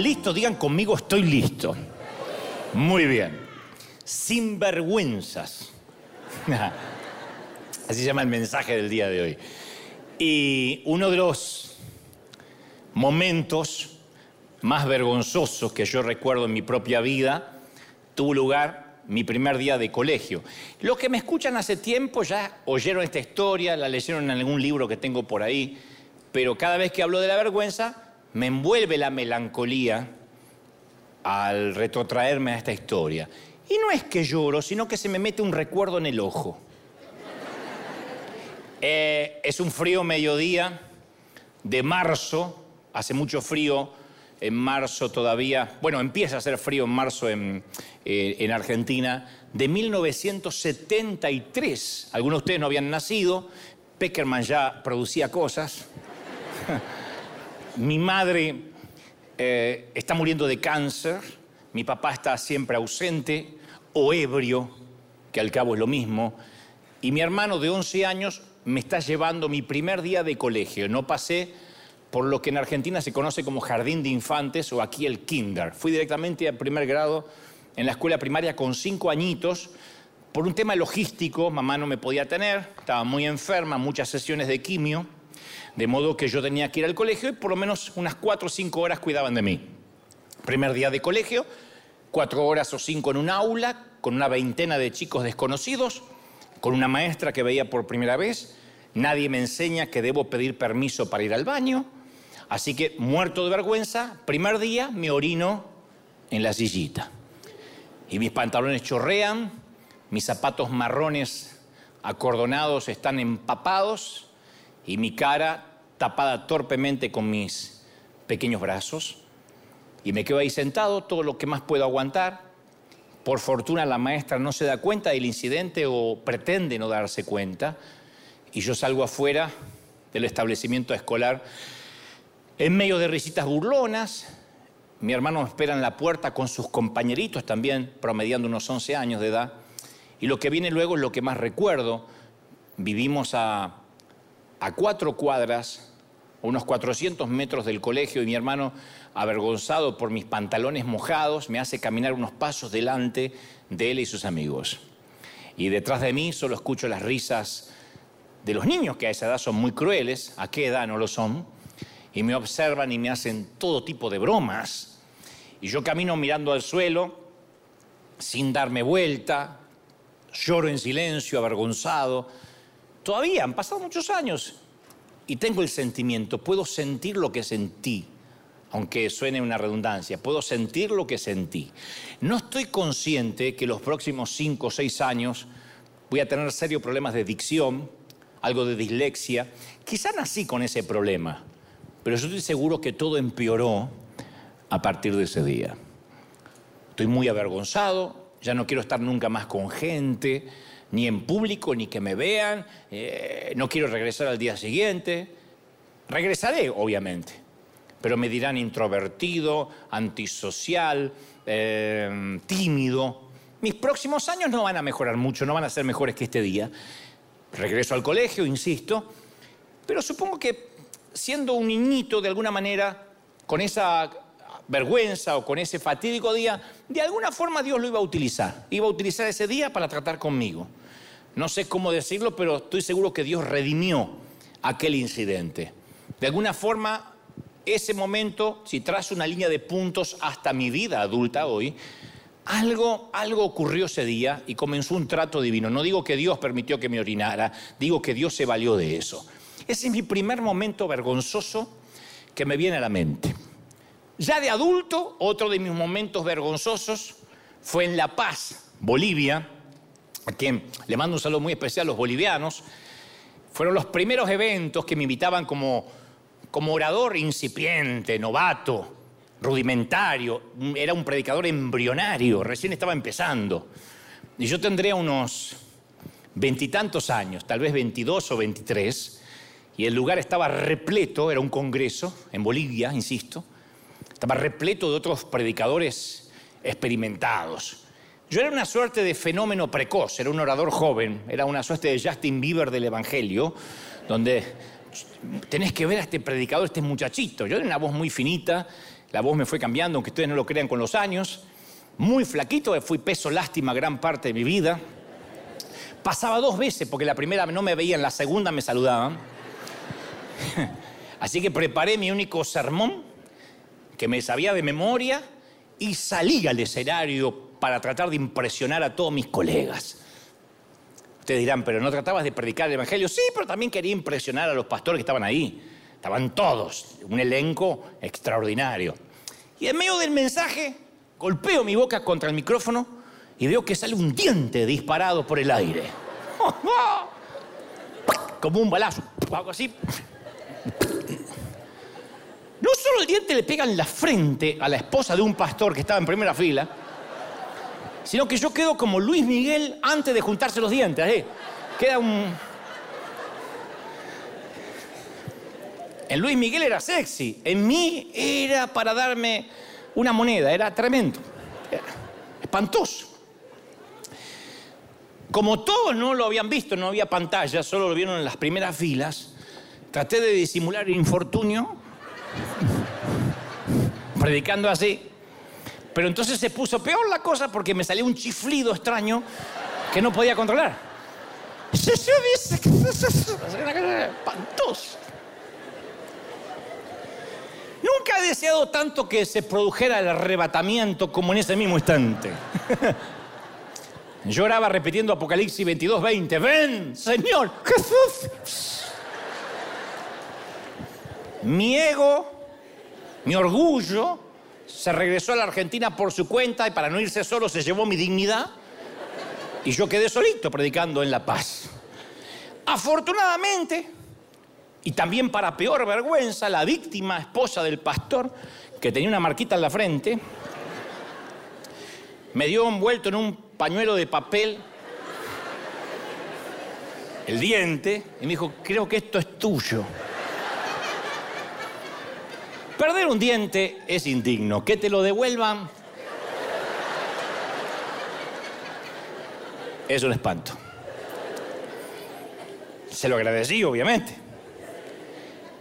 ¿Están listos? Digan conmigo, estoy listo. Muy bien. Sinvergüenzas. Así se llama el mensaje del día de hoy. Y uno de los momentos más vergonzosos que yo recuerdo en mi propia vida tuvo lugar mi primer día de colegio. Los que me escuchan hace tiempo ya oyeron esta historia, la leyeron en algún libro que tengo por ahí, pero cada vez que hablo de la vergüenza me envuelve la melancolía al retrotraerme a esta historia. Y no es que lloro, sino que se me mete un recuerdo en el ojo. Eh, es un frío mediodía de marzo, hace mucho frío en marzo todavía, bueno, empieza a hacer frío en marzo en, eh, en Argentina, de 1973. Algunos de ustedes no habían nacido, Peckerman ya producía cosas. Mi madre eh, está muriendo de cáncer, mi papá está siempre ausente o ebrio, que al cabo es lo mismo, y mi hermano de 11 años me está llevando mi primer día de colegio. No pasé por lo que en Argentina se conoce como jardín de infantes o aquí el kinder. Fui directamente al primer grado en la escuela primaria con cinco añitos. Por un tema logístico, mamá no me podía tener, estaba muy enferma, muchas sesiones de quimio, de modo que yo tenía que ir al colegio y por lo menos unas cuatro o cinco horas cuidaban de mí. Primer día de colegio, cuatro horas o cinco en un aula, con una veintena de chicos desconocidos, con una maestra que veía por primera vez, nadie me enseña que debo pedir permiso para ir al baño, así que muerto de vergüenza, primer día me orino en la sillita. Y mis pantalones chorrean, mis zapatos marrones acordonados están empapados y mi cara tapada torpemente con mis pequeños brazos. Y me quedo ahí sentado, todo lo que más puedo aguantar. Por fortuna la maestra no se da cuenta del incidente o pretende no darse cuenta. Y yo salgo afuera del establecimiento escolar en medio de risitas burlonas. Mi hermano me espera en la puerta con sus compañeritos también, promediando unos 11 años de edad. Y lo que viene luego es lo que más recuerdo. Vivimos a, a cuatro cuadras, unos 400 metros del colegio, y mi hermano avergonzado por mis pantalones mojados, me hace caminar unos pasos delante de él y sus amigos. Y detrás de mí solo escucho las risas de los niños, que a esa edad son muy crueles, a qué edad no lo son, y me observan y me hacen todo tipo de bromas. Y yo camino mirando al suelo, sin darme vuelta, lloro en silencio, avergonzado. Todavía han pasado muchos años y tengo el sentimiento, puedo sentir lo que sentí aunque suene una redundancia, puedo sentir lo que sentí. No estoy consciente que los próximos cinco o seis años voy a tener serios problemas de dicción, algo de dislexia. Quizá nací con ese problema, pero yo estoy seguro que todo empeoró a partir de ese día. Estoy muy avergonzado, ya no quiero estar nunca más con gente, ni en público, ni que me vean, eh, no quiero regresar al día siguiente. Regresaré, obviamente, pero me dirán introvertido, antisocial, eh, tímido. Mis próximos años no van a mejorar mucho, no van a ser mejores que este día. Regreso al colegio, insisto, pero supongo que siendo un niñito de alguna manera, con esa vergüenza o con ese fatídico día, de alguna forma Dios lo iba a utilizar. Iba a utilizar ese día para tratar conmigo. No sé cómo decirlo, pero estoy seguro que Dios redimió aquel incidente. De alguna forma ese momento, si trazo una línea de puntos hasta mi vida adulta hoy, algo, algo ocurrió ese día y comenzó un trato divino. No digo que Dios permitió que me orinara, digo que Dios se valió de eso. Ese es mi primer momento vergonzoso que me viene a la mente. Ya de adulto, otro de mis momentos vergonzosos fue en La Paz, Bolivia, a quien le mando un saludo muy especial a los bolivianos. Fueron los primeros eventos que me invitaban como como orador incipiente, novato, rudimentario, era un predicador embrionario, recién estaba empezando. Y yo tendría unos veintitantos años, tal vez veintidós o veintitrés, y el lugar estaba repleto, era un congreso en Bolivia, insisto, estaba repleto de otros predicadores experimentados. Yo era una suerte de fenómeno precoz, era un orador joven, era una suerte de Justin Bieber del Evangelio, donde tenés que ver a este predicador, este muchachito. Yo era una voz muy finita, La voz me fue cambiando, aunque ustedes no lo crean, con los años. Muy flaquito, fui peso lástima gran parte de mi vida. Pasaba dos veces, porque la primera no me veían, la segunda me saludaban. Así que preparé mi único sermón, que me sabía de memoria, y salí al escenario para tratar de impresionar a todos mis colegas. Ustedes dirán, pero no tratabas de predicar el Evangelio. Sí, pero también quería impresionar a los pastores que estaban ahí. Estaban todos, un elenco extraordinario. Y en medio del mensaje, golpeo mi boca contra el micrófono y veo que sale un diente disparado por el aire. Como un balazo, algo así. No solo el diente le pega en la frente a la esposa de un pastor que estaba en primera fila, sino que yo quedo como Luis Miguel antes de juntarse los dientes. ¿eh? Queda un... En Luis Miguel era sexy, en mí era para darme una moneda, era tremendo, espantoso. Como todos no lo habían visto, no había pantalla, solo lo vieron en las primeras filas, traté de disimular el infortunio, predicando así. Pero entonces se puso peor la cosa porque me salió un chiflido extraño que no podía controlar. Nunca he deseado tanto que se produjera el arrebatamiento como en ese mismo instante. Lloraba repitiendo Apocalipsis 22, 20. Ven, Señor Jesús. Mi ego, mi orgullo, se regresó a la Argentina por su cuenta y para no irse solo se llevó mi dignidad y yo quedé solito predicando en La Paz. Afortunadamente, y también para peor vergüenza, la víctima esposa del pastor, que tenía una marquita en la frente, me dio envuelto en un pañuelo de papel el diente y me dijo, creo que esto es tuyo. Perder un diente es indigno. Que te lo devuelvan es un espanto. Se lo agradecí, obviamente.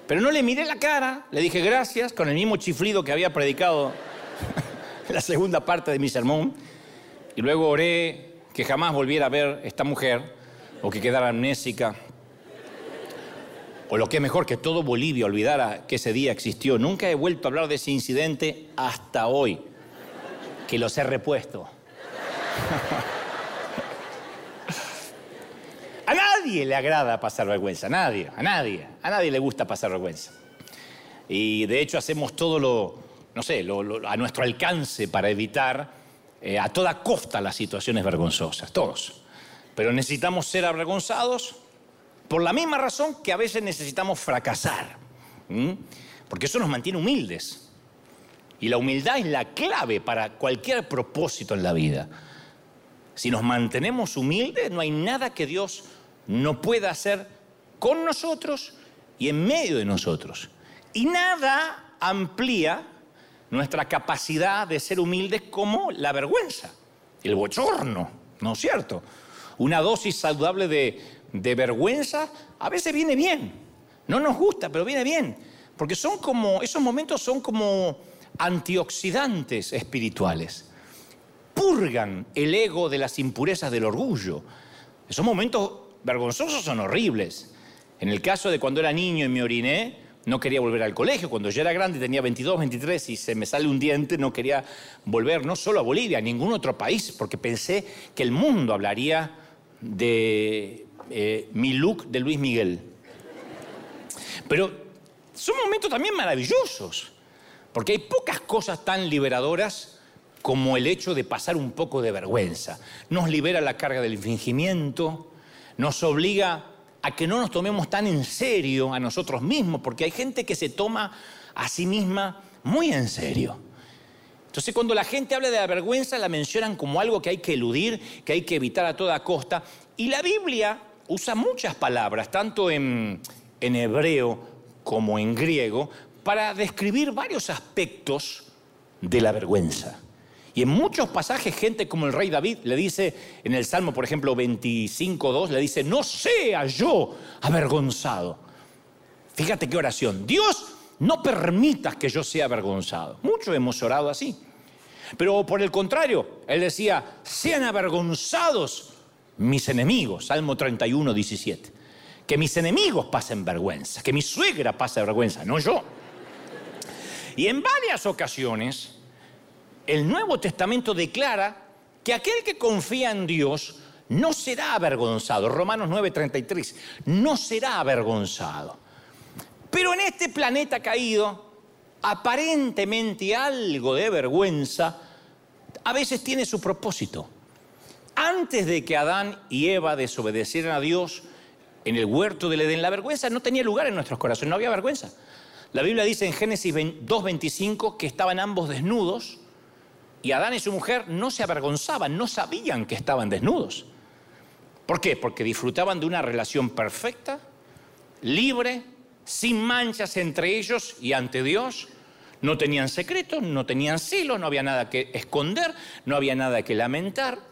Pero no le miré la cara, le dije gracias con el mismo chiflido que había predicado la segunda parte de mi sermón. Y luego oré que jamás volviera a ver esta mujer o que quedara amnésica o lo que es mejor, que todo Bolivia olvidara que ese día existió. Nunca he vuelto a hablar de ese incidente hasta hoy, que los he repuesto. a nadie le agrada pasar vergüenza, a nadie, a nadie, a nadie le gusta pasar vergüenza. Y de hecho hacemos todo lo, no sé, a nuestro alcance para evitar eh, a toda costa las situaciones vergonzosas, todos. Pero necesitamos ser avergonzados por la misma razón que a veces necesitamos fracasar. Porque eso nos mantiene humildes. Y la humildad es la clave para cualquier propósito en la vida. Si nos mantenemos humildes, no hay nada que Dios no pueda hacer con nosotros y en medio de nosotros. Y nada amplía nuestra capacidad de ser humildes como la vergüenza, el bochorno, ¿no es cierto? Una dosis saludable de de vergüenza, a veces viene bien. No nos gusta, pero viene bien. Porque son como, esos momentos son como antioxidantes espirituales. Purgan el ego de las impurezas del orgullo. Esos momentos vergonzosos son horribles. En el caso de cuando era niño y me oriné, no quería volver al colegio. Cuando yo era grande, tenía 22, 23 y se me sale un diente, no quería volver no solo a Bolivia, a ningún otro país, porque pensé que el mundo hablaría de eh, mi look de Luis Miguel. Pero son momentos también maravillosos, porque hay pocas cosas tan liberadoras como el hecho de pasar un poco de vergüenza. Nos libera la carga del fingimiento, nos obliga a que no nos tomemos tan en serio a nosotros mismos, porque hay gente que se toma a sí misma muy en serio. Entonces cuando la gente habla de la vergüenza la mencionan como algo que hay que eludir, que hay que evitar a toda costa. Y la Biblia usa muchas palabras, tanto en, hebreo como en griego, para describir varios aspectos de la vergüenza. Y en muchos pasajes, gente como el rey David le dice, en el Salmo, por ejemplo, 25.2, le dice, no sea yo avergonzado. Fíjate qué oración. Dios, no permitas que yo sea avergonzado. Muchos hemos orado así. Pero por el contrario, él decía, sean avergonzados mis enemigos, Salmo 31, 17. Que mis enemigos pasen vergüenza, que mi suegra pase vergüenza, no yo. Y en varias ocasiones, el Nuevo Testamento declara que aquel que confía en Dios no será avergonzado. Romanos 9:33, no será avergonzado. Pero en este planeta caído, aparentemente algo de vergüenza, a veces tiene su propósito. Antes de que Adán y Eva desobedecieran a Dios en el huerto del Edén, la vergüenza no tenía lugar en nuestros corazones, no había vergüenza. La Biblia dice en Génesis 2.25 que estaban ambos desnudos y Adán y su mujer no se avergonzaban, no sabían que estaban desnudos. ¿Por qué? Porque disfrutaban de una relación perfecta, libre, sin manchas entre ellos y ante Dios. No tenían secretos, no tenían celos, no había nada que esconder, no había nada que lamentar.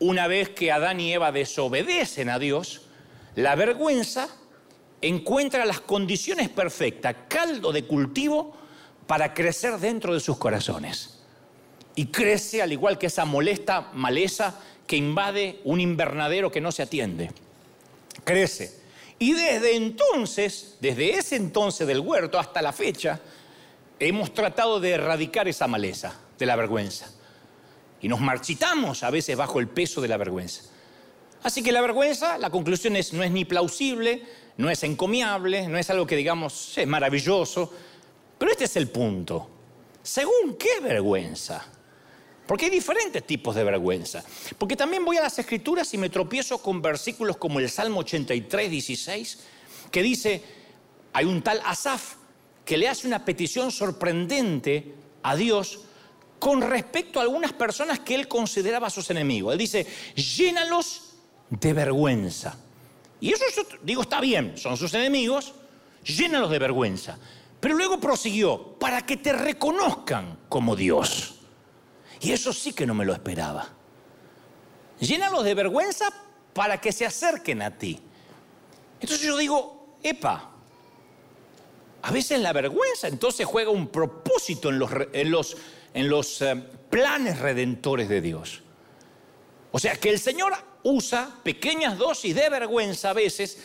Una vez que Adán y Eva desobedecen a Dios, la vergüenza encuentra las condiciones perfectas, caldo de cultivo para crecer dentro de sus corazones. Y crece al igual que esa molesta maleza que invade un invernadero que no se atiende. Crece. Y desde entonces, desde ese entonces del huerto hasta la fecha, hemos tratado de erradicar esa maleza de la vergüenza. Y nos marchitamos a veces bajo el peso de la vergüenza. Así que la vergüenza, la conclusión es, no es ni plausible, no es encomiable, no es algo que digamos es maravilloso. Pero este es el punto. ¿Según qué vergüenza? Porque hay diferentes tipos de vergüenza. Porque también voy a las escrituras y me tropiezo con versículos como el Salmo 83, 16, que dice, hay un tal Asaf que le hace una petición sorprendente a Dios con respecto a algunas personas que él consideraba sus enemigos. Él dice, llénalos de vergüenza. Y eso, digo, está bien, son sus enemigos, llénalos de vergüenza. Pero luego prosiguió, para que te reconozcan como Dios. Y eso sí que no me lo esperaba. Llénalos de vergüenza para que se acerquen a ti. Entonces yo digo, epa, a veces la vergüenza entonces juega un propósito en los, en los, en los eh, planes redentores de Dios. O sea que el Señor usa pequeñas dosis de vergüenza a veces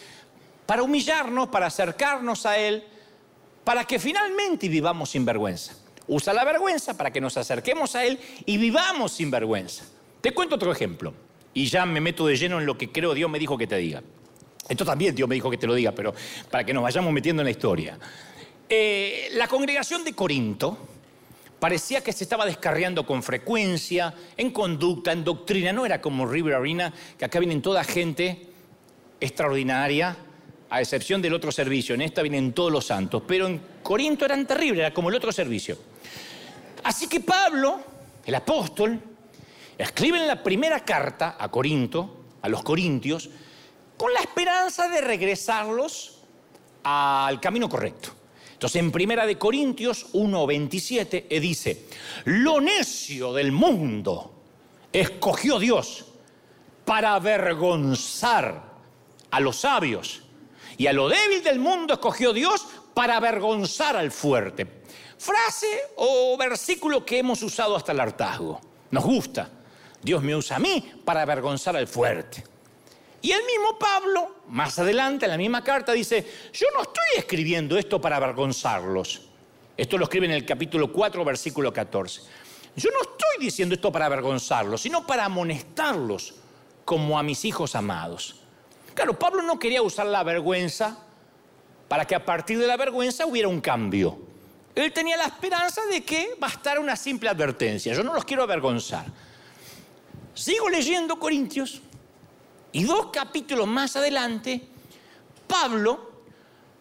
para humillarnos, para acercarnos a Él, para que finalmente vivamos sin vergüenza. Usa la vergüenza para que nos acerquemos a Él y vivamos sin vergüenza. Te cuento otro ejemplo y ya me meto de lleno en lo que creo Dios me dijo que te diga. Esto también Dios me dijo que te lo diga, pero para que nos vayamos metiendo en la historia. Eh, la congregación de Corinto parecía que se estaba descarriando con frecuencia, en conducta, en doctrina. No era como River Arena, que acá vienen toda gente extraordinaria, a excepción del otro servicio. En esta vienen todos los santos. Pero en Corinto eran terribles, era como el otro servicio. Así que Pablo, el apóstol, escribe en la primera carta a Corinto, a los corintios, con la esperanza de regresarlos al camino correcto. Entonces, en Primera de Corintios 1:27 eh, dice, "Lo necio del mundo escogió Dios para avergonzar a los sabios, y a lo débil del mundo escogió Dios para avergonzar al fuerte." Frase o versículo que hemos usado hasta el hartazgo. Nos gusta. Dios me usa a mí para avergonzar al fuerte. Y el mismo Pablo, más adelante en la misma carta, dice, yo no estoy escribiendo esto para avergonzarlos. Esto lo escribe en el capítulo 4, versículo 14. Yo no estoy diciendo esto para avergonzarlos, sino para amonestarlos como a mis hijos amados. Claro, Pablo no quería usar la vergüenza para que a partir de la vergüenza hubiera un cambio. Él tenía la esperanza de que bastara una simple advertencia. Yo no los quiero avergonzar. Sigo leyendo Corintios y dos capítulos más adelante, Pablo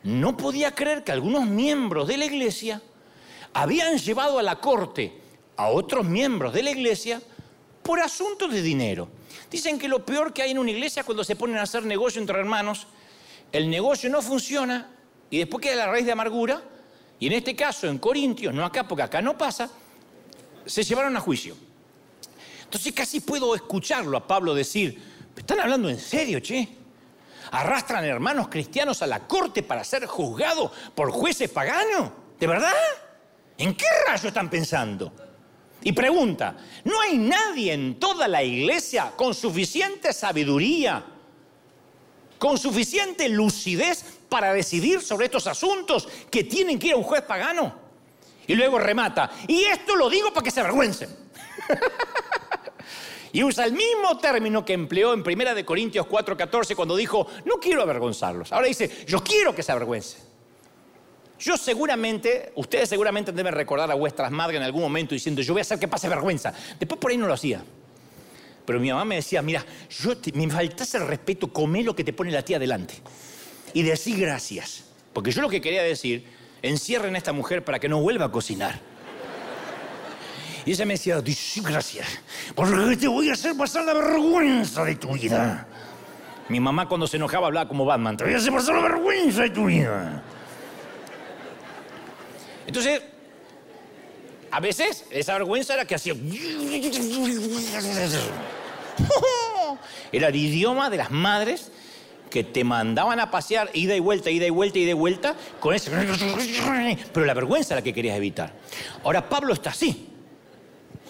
no podía creer que algunos miembros de la iglesia habían llevado a la corte a otros miembros de la iglesia por asuntos de dinero. Dicen que lo peor que hay en una iglesia es cuando se ponen a hacer negocio entre hermanos, el negocio no funciona y después queda la raíz de amargura y en este caso, en Corintios, no acá, porque acá no pasa, se llevaron a juicio. Entonces casi puedo escucharlo a Pablo decir, ¿están hablando en serio, che? arrastran hermanos cristianos a la corte para ser juzgados por jueces paganos. ¿De verdad? ¿En qué rayo están pensando? Y pregunta, ¿no hay nadie en toda la iglesia con suficiente sabiduría, con suficiente lucidez para decidir sobre estos asuntos que tienen que ir a un juez pagano? Y luego remata, y esto lo digo para que se avergüencen. y usa el mismo término que empleó en 1 Corintios 4:14 cuando dijo, no quiero avergonzarlos. Ahora dice, yo quiero que se avergüencen. Yo seguramente, ustedes seguramente deben recordar a vuestras madres en algún momento diciendo, yo voy a hacer que pase vergüenza. Después por ahí no lo hacía. Pero mi mamá me decía, mira, yo me faltas el respeto, comé lo que te pone la tía delante. Y decí gracias. Porque yo lo que quería decir, encierren a esta mujer para que no vuelva a cocinar. Y ella me decía, decí gracias, porque te voy a hacer pasar la vergüenza de tu vida. Mi mamá cuando se enojaba hablaba como Batman, te voy a hacer pasar la vergüenza de tu vida. Entonces, a veces esa vergüenza era que hacía... Era el idioma de las madres que te mandaban a pasear ida y vuelta, ida y vuelta, ida y vuelta, con ese... Pero la vergüenza era la que querías evitar. Ahora Pablo está así.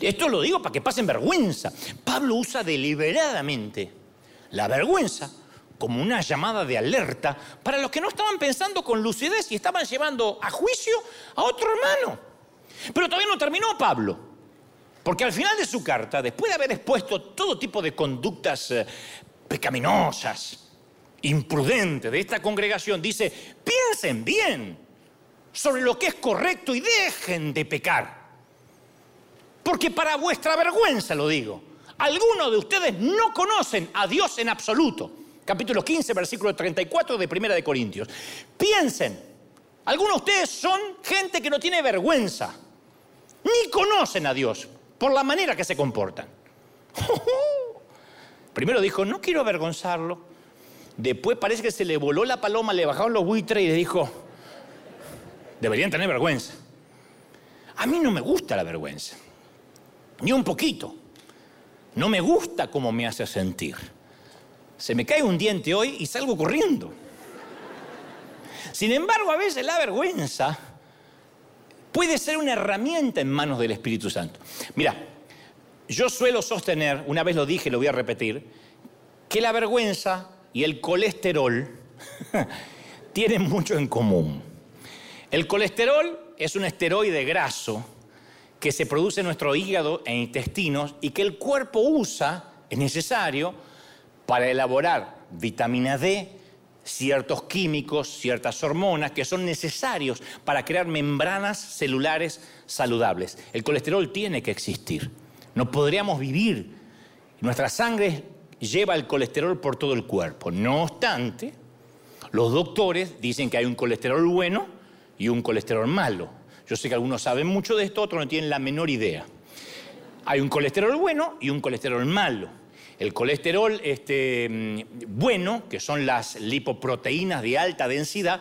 Esto lo digo para que pasen vergüenza. Pablo usa deliberadamente la vergüenza como una llamada de alerta para los que no estaban pensando con lucidez y estaban llevando a juicio a otro hermano. Pero todavía no terminó Pablo, porque al final de su carta, después de haber expuesto todo tipo de conductas eh, pecaminosas, imprudentes de esta congregación, dice, piensen bien sobre lo que es correcto y dejen de pecar. Porque para vuestra vergüenza lo digo, algunos de ustedes no conocen a Dios en absoluto capítulo 15, versículo 34 de Primera de Corintios. Piensen, algunos de ustedes son gente que no tiene vergüenza, ni conocen a Dios por la manera que se comportan. Primero dijo, no quiero avergonzarlo. Después parece que se le voló la paloma, le bajaron los buitres y le dijo, deberían tener vergüenza. A mí no me gusta la vergüenza, ni un poquito. No me gusta cómo me hace sentir se me cae un diente hoy y salgo corriendo. Sin embargo, a veces la vergüenza puede ser una herramienta en manos del Espíritu Santo. Mira, yo suelo sostener, una vez lo dije, lo voy a repetir, que la vergüenza y el colesterol tienen mucho en común. El colesterol es un esteroide graso que se produce en nuestro hígado e intestinos y que el cuerpo usa, es necesario, para elaborar vitamina D, ciertos químicos, ciertas hormonas que son necesarios para crear membranas celulares saludables. El colesterol tiene que existir. No podríamos vivir. Nuestra sangre lleva el colesterol por todo el cuerpo. No obstante, los doctores dicen que hay un colesterol bueno y un colesterol malo. Yo sé que algunos saben mucho de esto, otros no tienen la menor idea. Hay un colesterol bueno y un colesterol malo. El colesterol este, mm, bueno, que son las lipoproteínas de alta densidad,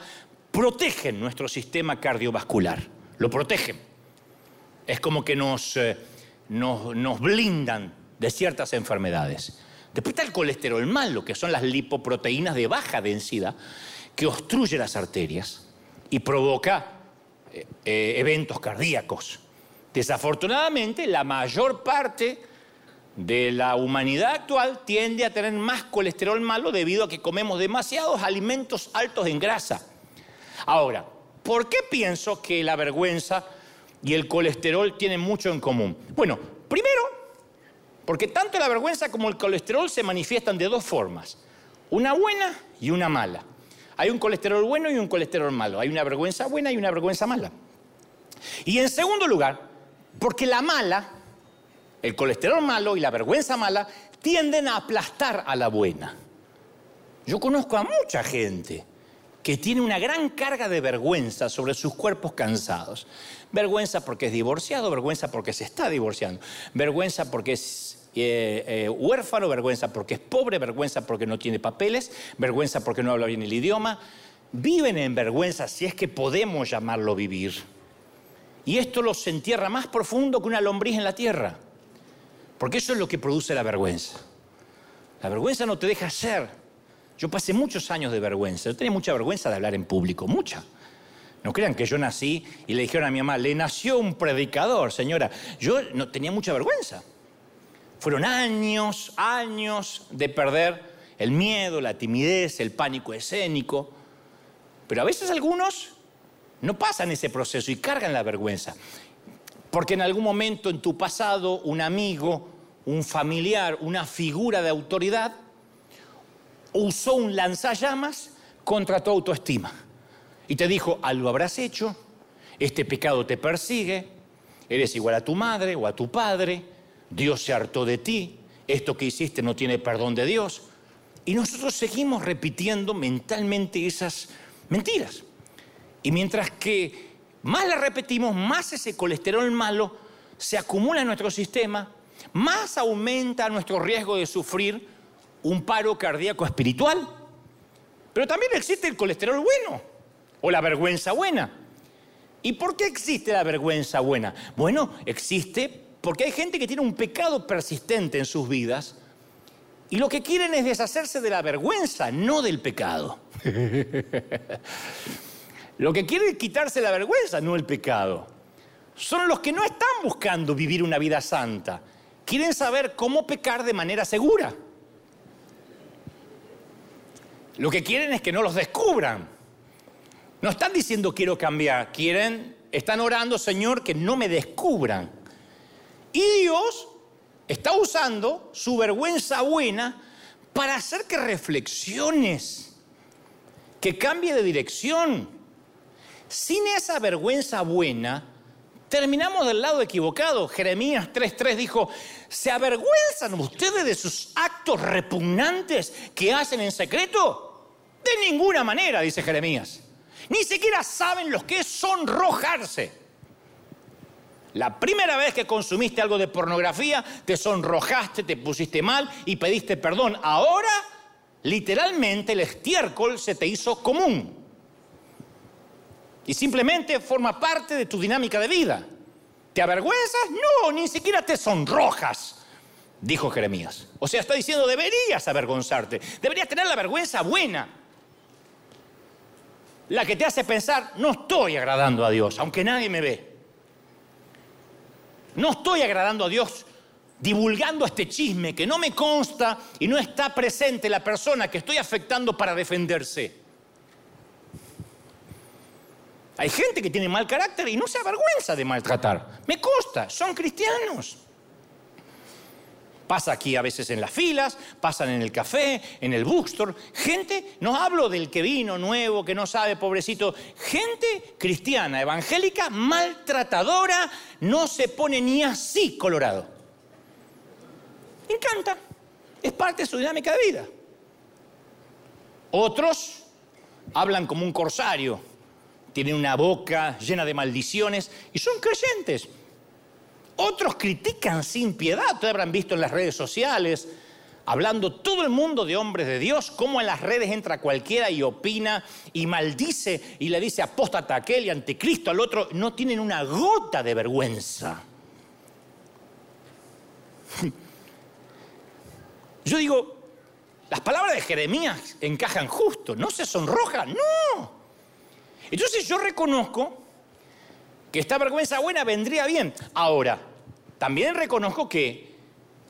protegen nuestro sistema cardiovascular. Lo protegen. Es como que nos, eh, nos, nos blindan de ciertas enfermedades. Después está el colesterol malo, que son las lipoproteínas de baja densidad, que obstruye las arterias y provoca eh, eh, eventos cardíacos. Desafortunadamente, la mayor parte de la humanidad actual tiende a tener más colesterol malo debido a que comemos demasiados alimentos altos en grasa. Ahora, ¿por qué pienso que la vergüenza y el colesterol tienen mucho en común? Bueno, primero, porque tanto la vergüenza como el colesterol se manifiestan de dos formas, una buena y una mala. Hay un colesterol bueno y un colesterol malo, hay una vergüenza buena y una vergüenza mala. Y en segundo lugar, porque la mala el colesterol malo y la vergüenza mala tienden a aplastar a la buena. Yo conozco a mucha gente que tiene una gran carga de vergüenza sobre sus cuerpos cansados. Vergüenza porque es divorciado, vergüenza porque se está divorciando, vergüenza porque es eh, eh, huérfano, vergüenza porque es pobre, vergüenza porque no tiene papeles, vergüenza porque no habla bien el idioma. Viven en vergüenza si es que podemos llamarlo vivir. Y esto los entierra más profundo que una lombriz en la tierra. Porque eso es lo que produce la vergüenza. La vergüenza no te deja ser, Yo pasé muchos años de vergüenza. Yo tenía mucha vergüenza de hablar en público, mucha. No crean que yo nací y le dijeron a mi mamá, le nació un predicador, señora. Yo no tenía mucha vergüenza. Fueron años, años de perder el miedo, la timidez, el pánico escénico. Pero a veces algunos no pasan ese proceso y cargan la vergüenza. Porque en algún momento en tu pasado un amigo, un familiar, una figura de autoridad usó un lanzallamas contra tu autoestima. Y te dijo, algo habrás hecho, este pecado te persigue, eres igual a tu madre o a tu padre, Dios se hartó de ti, esto que hiciste no tiene perdón de Dios. Y nosotros seguimos repitiendo mentalmente esas mentiras. Y mientras que más las repetimos, más ese colesterol malo se acumula en nuestro sistema, más aumenta nuestro riesgo de sufrir un paro cardíaco espiritual. Pero también existe el colesterol bueno o la vergüenza buena. ¿Y por qué existe la vergüenza buena? Bueno, existe porque hay gente que tiene un pecado persistente en sus vidas y lo que quieren es deshacerse de la vergüenza, no del pecado. lo que quieren es quitarse la vergüenza, no el pecado. Son los que no están buscando vivir una vida santa. Quieren saber cómo pecar de manera segura. Lo que quieren es que no los descubran. No están diciendo quiero cambiar, quieren, están orando, Señor, que no me descubran. Y Dios está usando su vergüenza buena para hacer que reflexiones, que cambie de dirección. Sin esa vergüenza buena, terminamos del lado equivocado. Jeremías 3.3 dijo, ¿se avergüenzan ustedes de sus actos repugnantes que hacen en secreto? De ninguna manera, dice Jeremías. Ni siquiera saben lo que es sonrojarse. La primera vez que consumiste algo de pornografía, te sonrojaste, te pusiste mal y pediste perdón. Ahora, literalmente, el estiércol se te hizo común. Y simplemente forma parte de tu dinámica de vida. ¿Te avergüenzas? No, ni siquiera te sonrojas, dijo Jeremías. O sea, está diciendo, deberías avergonzarte, deberías tener la vergüenza buena. La que te hace pensar, no estoy agradando a Dios, aunque nadie me ve. No estoy agradando a Dios divulgando este chisme que no me consta y no está presente la persona que estoy afectando para defenderse. Hay gente que tiene mal carácter y no se avergüenza de maltratar. Me consta, son cristianos. Pasa aquí a veces en las filas, pasan en el café, en el bookstore. Gente, no hablo del que vino nuevo, que no sabe, pobrecito. Gente cristiana, evangélica, maltratadora, no se pone ni así colorado. Encanta. Es parte de su dinámica de vida. Otros hablan como un corsario tienen una boca llena de maldiciones y son creyentes. Otros critican sin piedad, ustedes habrán visto en las redes sociales, hablando todo el mundo de hombres de Dios, cómo en las redes entra cualquiera y opina y maldice y le dice apóstata a aquel y anticristo al otro, no tienen una gota de vergüenza. Yo digo, las palabras de Jeremías encajan justo, no se sonroja, no. Entonces yo reconozco que esta vergüenza buena vendría bien. Ahora, también reconozco que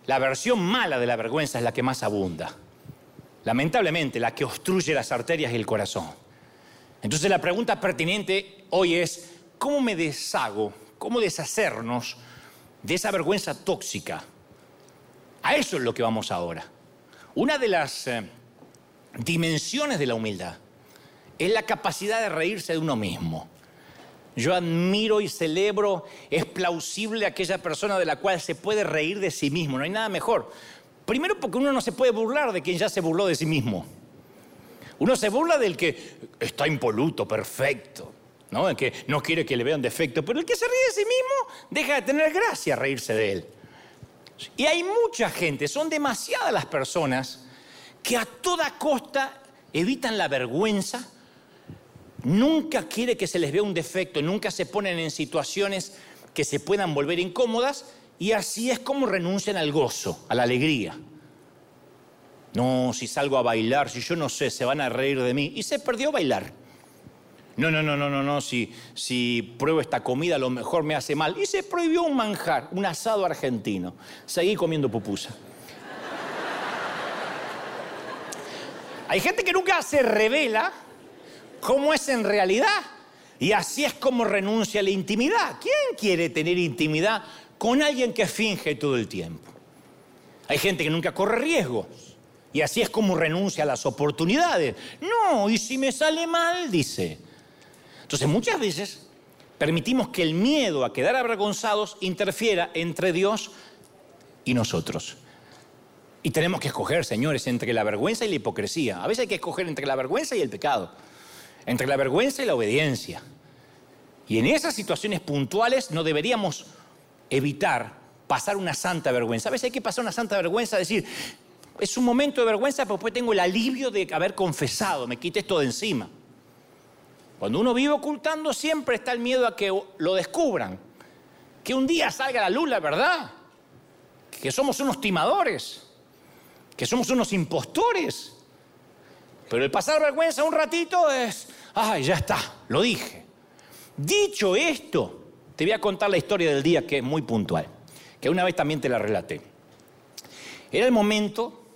la versión mala de la vergüenza es la que más abunda. Lamentablemente, la que obstruye las arterias y el corazón. Entonces la pregunta pertinente hoy es, ¿cómo me deshago? ¿Cómo deshacernos de esa vergüenza tóxica? A eso es lo que vamos ahora. Una de las eh, dimensiones de la humildad es la capacidad de reírse de uno mismo. Yo admiro y celebro, es plausible aquella persona de la cual se puede reír de sí mismo, no hay nada mejor. Primero porque uno no se puede burlar de quien ya se burló de sí mismo. Uno se burla del que está impoluto, perfecto, ¿no? El que no quiere que le vean defecto, pero el que se ríe de sí mismo deja de tener gracia reírse de él. Y hay mucha gente, son demasiadas las personas que a toda costa evitan la vergüenza nunca quiere que se les vea un defecto, nunca se ponen en situaciones que se puedan volver incómodas y así es como renuncian al gozo, a la alegría. No, si salgo a bailar, si yo no sé, se van a reír de mí. Y se perdió bailar. No, no, no, no, no, no, si, si pruebo esta comida a lo mejor me hace mal. Y se prohibió un manjar, un asado argentino. Seguí comiendo pupusa. Hay gente que nunca se revela cómo es en realidad. Y así es como renuncia a la intimidad. ¿Quién quiere tener intimidad con alguien que finge todo el tiempo? Hay gente que nunca corre riesgos. Y así es como renuncia a las oportunidades. No, y si me sale mal, dice. Entonces muchas veces permitimos que el miedo a quedar avergonzados interfiera entre Dios y nosotros. Y tenemos que escoger, señores, entre la vergüenza y la hipocresía. A veces hay que escoger entre la vergüenza y el pecado, entre la vergüenza y la obediencia. Y en esas situaciones puntuales no deberíamos evitar pasar una santa vergüenza. A veces hay que pasar una santa vergüenza, decir, es un momento de vergüenza, pero después tengo el alivio de haber confesado, me quite esto de encima. Cuando uno vive ocultando siempre está el miedo a que lo descubran, que un día salga a la luz la verdad, que somos unos timadores que somos unos impostores. Pero el pasar vergüenza un ratito es, ay, ya está, lo dije. Dicho esto, te voy a contar la historia del día que es muy puntual, que una vez también te la relaté. Era el momento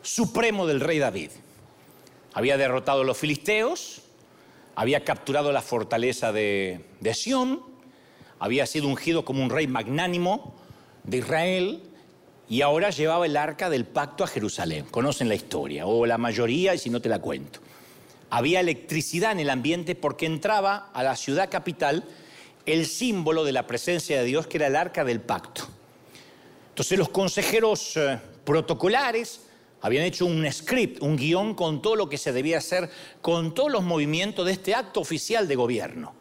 supremo del rey David. Había derrotado a los filisteos, había capturado la fortaleza de, de Sión, había sido ungido como un rey magnánimo de Israel, y ahora llevaba el arca del pacto a Jerusalén. Conocen la historia, o la mayoría, y si no te la cuento. Había electricidad en el ambiente porque entraba a la ciudad capital el símbolo de la presencia de Dios, que era el arca del pacto. Entonces los consejeros eh, protocolares habían hecho un script, un guion con todo lo que se debía hacer, con todos los movimientos de este acto oficial de gobierno.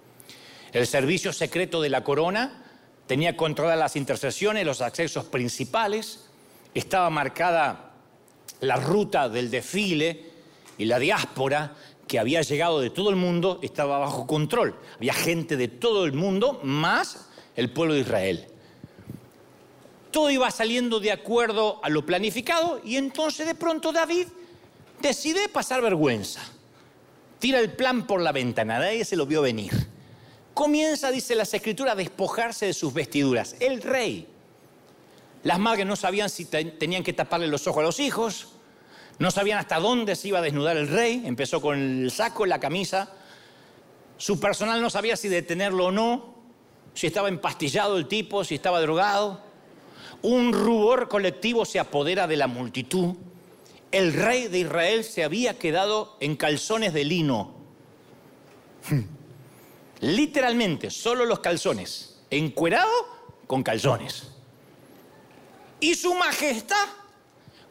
El servicio secreto de la corona tenía controladas las intercesiones, los accesos principales, estaba marcada la ruta del desfile y la diáspora que había llegado de todo el mundo estaba bajo control. Había gente de todo el mundo más el pueblo de Israel. Todo iba saliendo de acuerdo a lo planificado y entonces de pronto David decide pasar vergüenza. Tira el plan por la ventana, nadie se lo vio venir comienza, dice las escrituras, a despojarse de sus vestiduras. El rey. Las madres no sabían si tenían que taparle los ojos a los hijos, no sabían hasta dónde se iba a desnudar el rey, empezó con el saco, la camisa. Su personal no sabía si detenerlo o no, si estaba empastillado el tipo, si estaba drogado. Un rubor colectivo se apodera de la multitud. El rey de Israel se había quedado en calzones de lino literalmente solo los calzones, encuerado con calzones. Y su majestad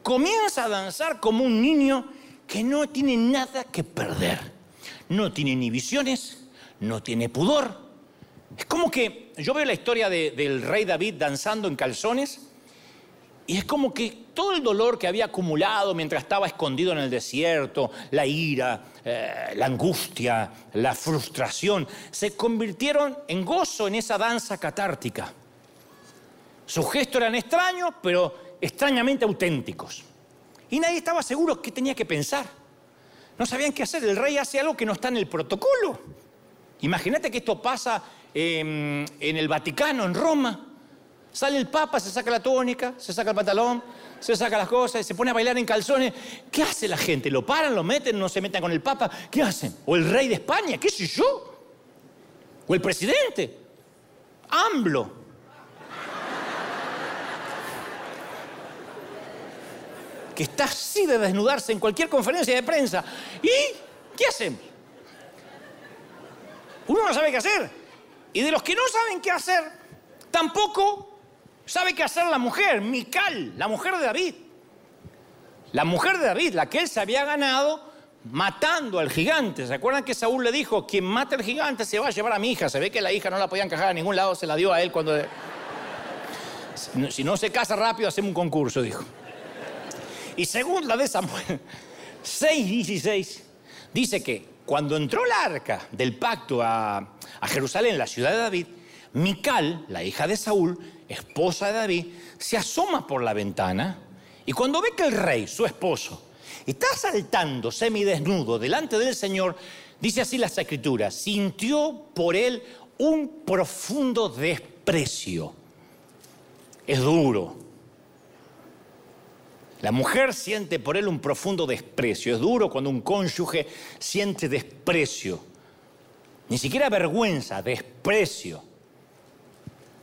comienza a danzar como un niño que no tiene nada que perder. No tiene ni visiones, no tiene pudor. Es como que yo veo la historia del rey David danzando en calzones y es como que todo el dolor que había acumulado mientras estaba escondido en el desierto, la ira, eh, la angustia, la frustración, se convirtieron en gozo en esa danza catártica. Sus gestos eran extraños, pero extrañamente auténticos. Y nadie estaba seguro qué tenía que pensar. No sabían qué hacer. El rey hace algo que no está en el protocolo. Imagínate que esto pasa en el Vaticano, en Roma. Sale el Papa, se saca la tónica, se saca el pantalón, se saca las cosas y se pone a bailar en calzones. ¿Qué hace la gente? ¿Lo paran, lo meten, no se metan con el Papa? ¿Qué hacen? ¿O el rey de España? ¿Qué sé yo? ¿O el presidente? AMBLO. Que está así de desnudarse en cualquier conferencia de prensa. ¿Y qué hacen? Uno no sabe qué hacer. Y de los que no saben qué hacer, tampoco ¿Sabe qué hacer la mujer? Mical, la mujer de David. La mujer de David, la que él se había ganado matando al gigante. ¿Se acuerdan que Saúl le dijo, quien mate al gigante se va a llevar a mi hija? Se ve que la hija no la podían encajar a ningún lado, se la dio a él cuando... Si no se casa rápido, hacemos un concurso, dijo. Y según la de Samuel 6.16, dice que cuando entró el arca del pacto a, a Jerusalén, la ciudad de David, Mical, la hija de Saúl, esposa de David, se asoma por la ventana Y cuando ve que el rey, su esposo, está saltando semidesnudo delante del Señor, dice así las escrituras, sintió por él un profundo desprecio. Es duro. La mujer siente por él un profundo desprecio. Es duro cuando un cónyuge siente desprecio. Ni siquiera vergüenza, desprecio.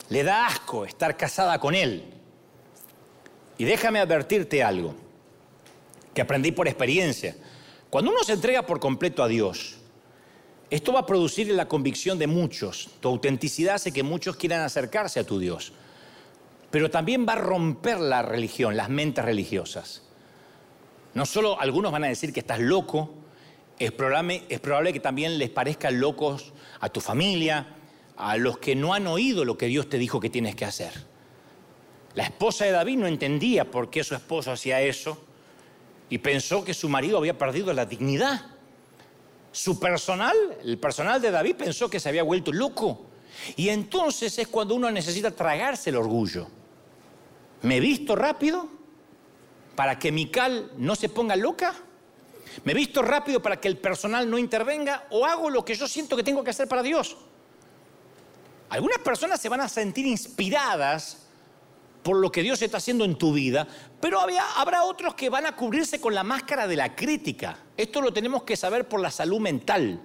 Le da asco estar casada con él. Y déjame advertirte algo que aprendí por experiencia. Cuando uno se entrega por completo a Dios, esto va a producir la convicción de muchos. Tu autenticidad hace que muchos quieran acercarse a tu Dios. Pero también va a romper la religión, las mentes religiosas. No solo algunos van a decir que estás loco, es probable, es probable que también les parezcan locos a tu familia, a los que no han oído lo que Dios te dijo que tienes que hacer. La esposa de David no entendía por qué su esposo hacía eso y pensó que su marido había perdido la dignidad. Su personal, el personal de David pensó que se había vuelto loco. Y entonces es cuando uno necesita tragarse el orgullo. ¿Me he visto rápido para que Mical no se ponga loca? ¿Me he visto rápido para que el personal no intervenga? ¿O hago lo que yo siento que tengo que hacer para Dios? Algunas personas se van a sentir inspiradas por lo que Dios está haciendo en tu vida, pero habrá otros que van a cubrirse con la máscara de la crítica. Esto lo tenemos que saber por la salud mental.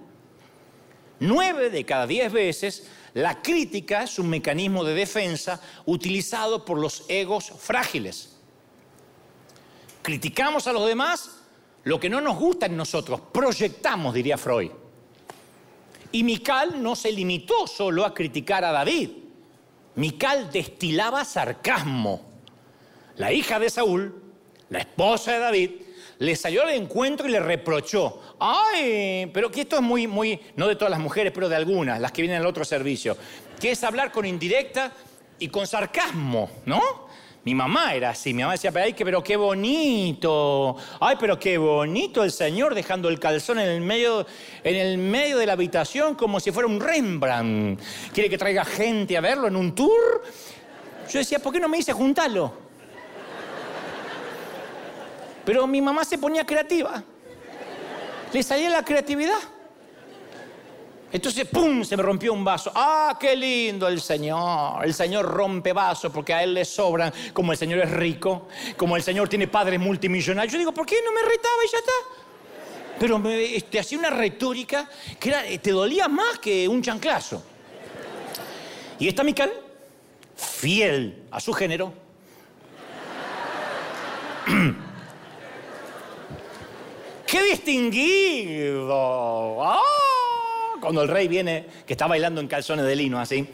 Nueve de cada diez veces la crítica es un mecanismo de defensa utilizado por los egos frágiles. Criticamos a los demás lo que no nos gusta en nosotros, proyectamos, diría Freud. Y Mical no se limitó solo a criticar a David. Mical destilaba sarcasmo. La hija de Saúl, la esposa de David, le salió al encuentro y le reprochó. Ay, pero que esto es muy, muy, no de todas las mujeres, pero de algunas, las que vienen al otro servicio, que es hablar con indirecta y con sarcasmo, ¿no? Mi mamá era así, mi mamá decía, pero, ay, pero qué bonito, ay, pero qué bonito el Señor dejando el calzón en el, medio, de la habitación como si fuera un Rembrandt. ¿Quiere que traiga gente a verlo en un tour? Yo decía, ¿por qué no me dice juntarlo? Pero mi mamá se ponía creativa. Le salía la creatividad. Entonces, ¡pum! Se me rompió un vaso. ¡Ah, qué lindo el Señor! El Señor rompe vasos porque a Él le sobran. Como el Señor es rico, como el Señor tiene padres multimillonarios. Yo digo, ¿por qué no me retaba y ya está? Pero me, este, hacía una retórica que era, te dolía más que un chanclazo. Y esta Mical, fiel a su género, ¡Qué distinguido! ¡Ah! Cuando el rey viene, que está bailando en calzones de lino así.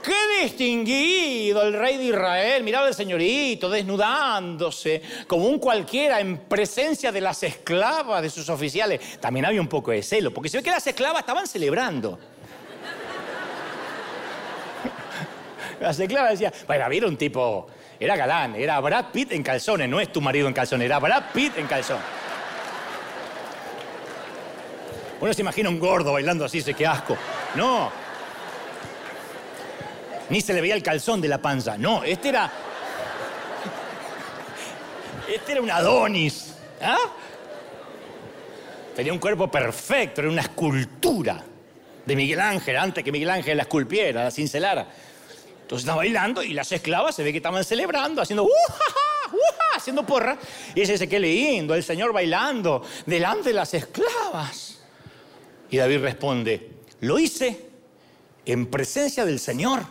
¡Qué distinguido el rey de Israel! Miraba al señorito desnudándose como un cualquiera en presencia de las esclavas de sus oficiales. También había un poco de celo, porque se ve que las esclavas estaban celebrando. Las esclavas decían, bueno, había un tipo, era galán, era Brad Pitt en calzones, no es tu marido en calzones, era Brad Pitt en calzones. Uno se imagina un gordo bailando así, dice, qué asco. No. Ni se le veía el calzón de la panza. No, este era. Este era un Adonis. ¿Ah? Tenía un cuerpo perfecto, era una escultura de Miguel Ángel, antes que Miguel Ángel la esculpiera, la cincelara. Entonces estaba bailando y las esclavas se ve que estaban celebrando, haciendo uh, haciendo porra. Y ese dice, qué lindo, el Señor bailando delante de las esclavas. Y David responde, lo hice en presencia del Señor,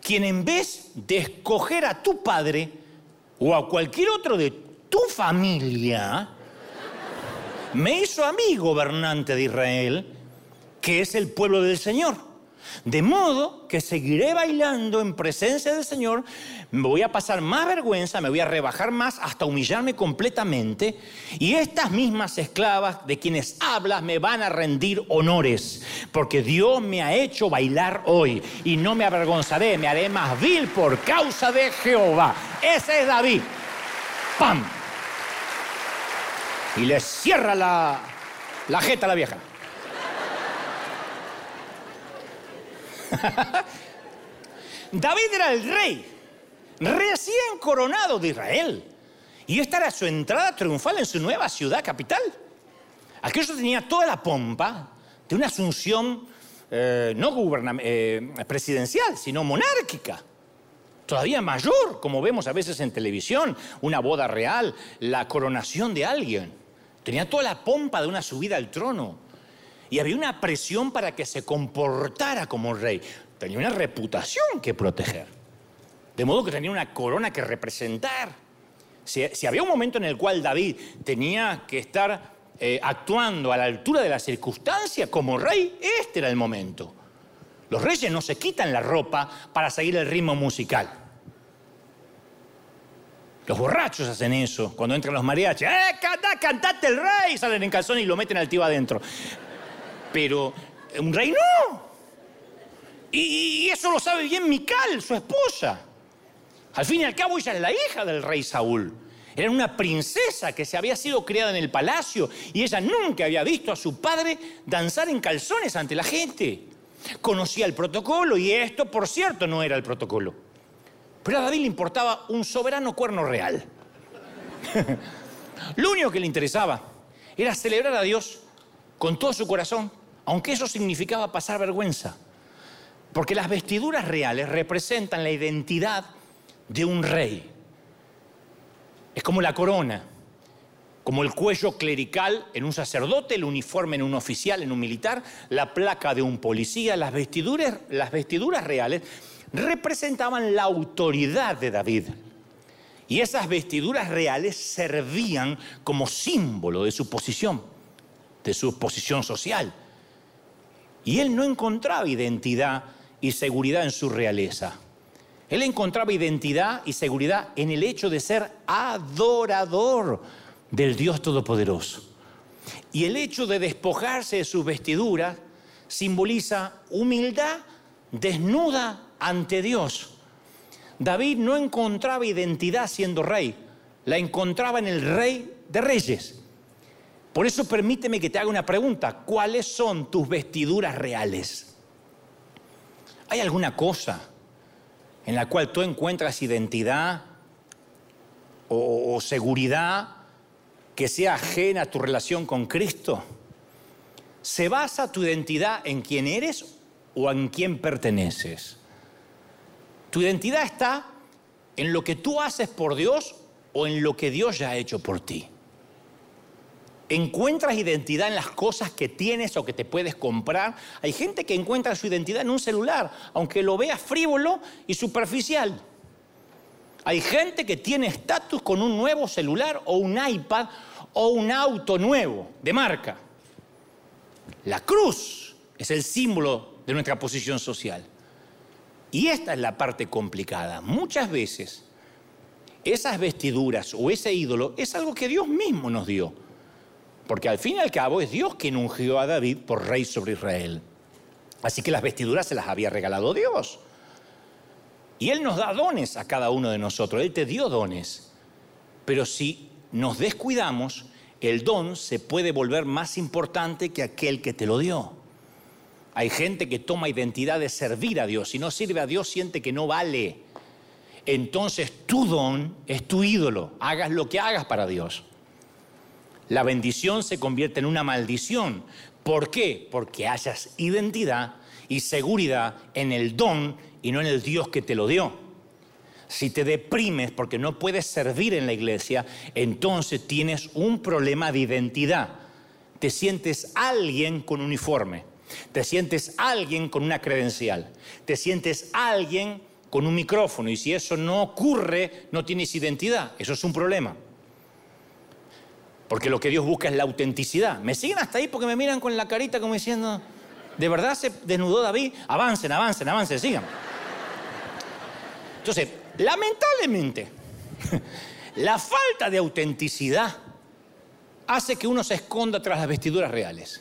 quien en vez de escoger a tu padre o a cualquier otro de tu familia, me hizo a mí gobernante de Israel, que es el pueblo del Señor. De modo que seguiré bailando en presencia del Señor, me voy a pasar más vergüenza, me voy a rebajar más hasta humillarme completamente, y estas mismas esclavas de quienes hablas me van a rendir honores, porque Dios me ha hecho bailar hoy, y no me avergonzaré, me haré más vil por causa de Jehová. Ese es David. ¡Pam! Y le cierra la, la jeta a la vieja. David era el rey, recién coronado de Israel. Y esta era su entrada triunfal en su nueva ciudad capital. Aquello tenía toda la pompa de una asunción eh, no eh, presidencial, sino monárquica. Todavía mayor, como vemos a veces en televisión, una boda real, la coronación de alguien. Tenía toda la pompa de una subida al trono. Y había una presión para que se comportara como rey. Tenía una reputación que proteger. De modo que tenía una corona que representar. Si, había un momento en el cual David tenía que estar eh, actuando a la altura de la circunstancia como rey, este era el momento. Los reyes no se quitan la ropa para seguir el ritmo musical. Los borrachos hacen eso cuando entran los mariachis. ¡Eh, canta, cantate el rey! Salen en calzón y lo meten al tío adentro. Pero un rey no. Y, eso lo sabe bien Mical, su esposa. Al fin y al cabo ella es la hija del rey Saúl. Era una princesa que se había sido criada en el palacio y ella nunca había visto a su padre danzar en calzones ante la gente. Conocía el protocolo y esto, por cierto, no era el protocolo. Pero a David le importaba un soberano cuerno real. Lo único que le interesaba era celebrar a Dios con todo su corazón, aunque eso significaba pasar vergüenza. Porque las vestiduras reales representan la identidad de un rey. Es como la corona, como el cuello clerical en un sacerdote, el uniforme en un oficial, en un militar, la placa de un policía, las vestiduras, las vestiduras reales representaban la autoridad de David. Y esas vestiduras reales servían como símbolo de su posición, de su posición social. Y él no encontraba identidad y seguridad en su realeza. Él encontraba identidad y seguridad en el hecho de ser adorador del Dios Todopoderoso. Y el hecho de despojarse de sus vestiduras simboliza humildad desnuda ante Dios. David no encontraba identidad siendo rey, la encontraba en el rey de reyes. Por eso permíteme que te haga una pregunta. ¿Cuáles son tus vestiduras reales? ¿Hay alguna cosa en la cual tú encuentras identidad o, seguridad que sea ajena a tu relación con Cristo? ¿Se basa tu identidad en quién eres o en quién perteneces? Tu identidad está en lo que tú haces por Dios o en lo que Dios ya ha hecho por ti. Encuentras identidad en las cosas que tienes o que te puedes comprar. Hay gente que encuentra su identidad en un celular, aunque lo vea frívolo y superficial. Hay gente que tiene estatus con un nuevo celular o un iPad o un auto nuevo de marca. La cruz es el símbolo de nuestra posición social. Y esta es la parte complicada. Muchas veces esas vestiduras o ese ídolo es algo que Dios mismo nos dio. Porque al fin y al cabo es Dios quien ungió a David por rey sobre Israel. Así que las vestiduras se las había regalado Dios. Y Él nos da dones a cada uno de nosotros. Él te dio dones. Pero si nos descuidamos, el don se puede volver más importante que aquel que te lo dio. Hay gente que toma identidad de servir a Dios. Si no sirve a Dios, siente que no vale. Entonces tu don es tu ídolo. Hagas lo que hagas para Dios. La bendición se convierte en una maldición. ¿Por qué? Porque hayas identidad y seguridad en el don y no en el Dios que te lo dio. Si te deprimes porque no puedes servir en la iglesia, entonces tienes un problema de identidad. Te sientes alguien con uniforme. Te sientes alguien con una credencial. Te sientes alguien con un micrófono. Y si eso no ocurre, no tienes identidad. Eso es un problema. Porque lo que Dios busca es la autenticidad. ¿Me siguen hasta ahí porque me miran con la carita como diciendo, ¿de verdad se desnudó David? Avancen, avancen, avancen, sigan. Entonces, lamentablemente, la falta de autenticidad hace que uno se esconda tras las vestiduras reales.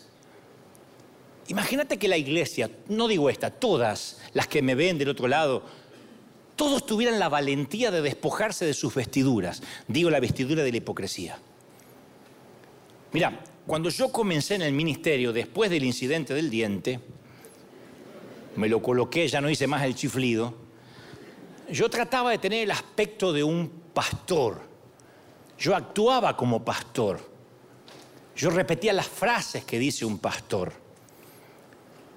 Imagínate que la iglesia, no digo esta, todas las que me ven del otro lado, todos tuvieran la valentía de despojarse de sus vestiduras. Digo la vestidura de la hipocresía. Mira, cuando yo comencé en el ministerio después del incidente del diente, me lo coloqué, ya no hice más el chiflido, yo trataba de tener el aspecto de un pastor. Yo actuaba como pastor. Yo repetía las frases que dice un pastor.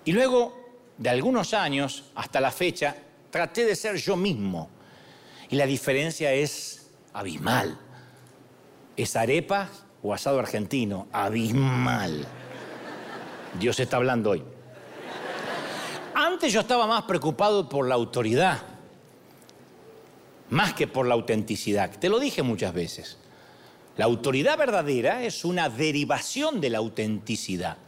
Y luego, de algunos años hasta la fecha, traté de ser yo mismo. Y la diferencia es abismal. Es arepa o asado argentino. Abismal. Dios está hablando hoy. Antes yo estaba más preocupado por la autoridad, más que por la autenticidad. Te lo dije muchas veces. La autoridad verdadera es una derivación de la autenticidad.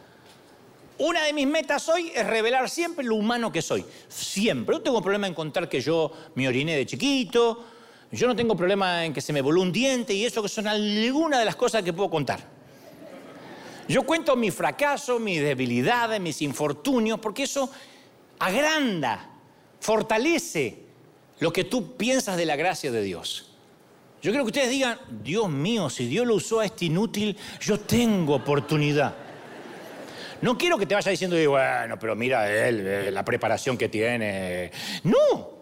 Una de mis metas hoy es revelar siempre lo humano que soy. Siempre. No tengo problema en contar que yo me oriné de chiquito. Yo no tengo problema en que se me voló un diente y eso que son algunas de las cosas que puedo contar. Yo cuento mi fracaso, mis debilidades, mis infortunios, porque eso agranda, fortalece lo que tú piensas de la gracia de Dios. Yo quiero que ustedes digan, Dios mío, si Dios lo usó a este inútil, yo tengo oportunidad. No quiero que te vaya diciendo, bueno, pero mira él, eh, la preparación que tiene. No.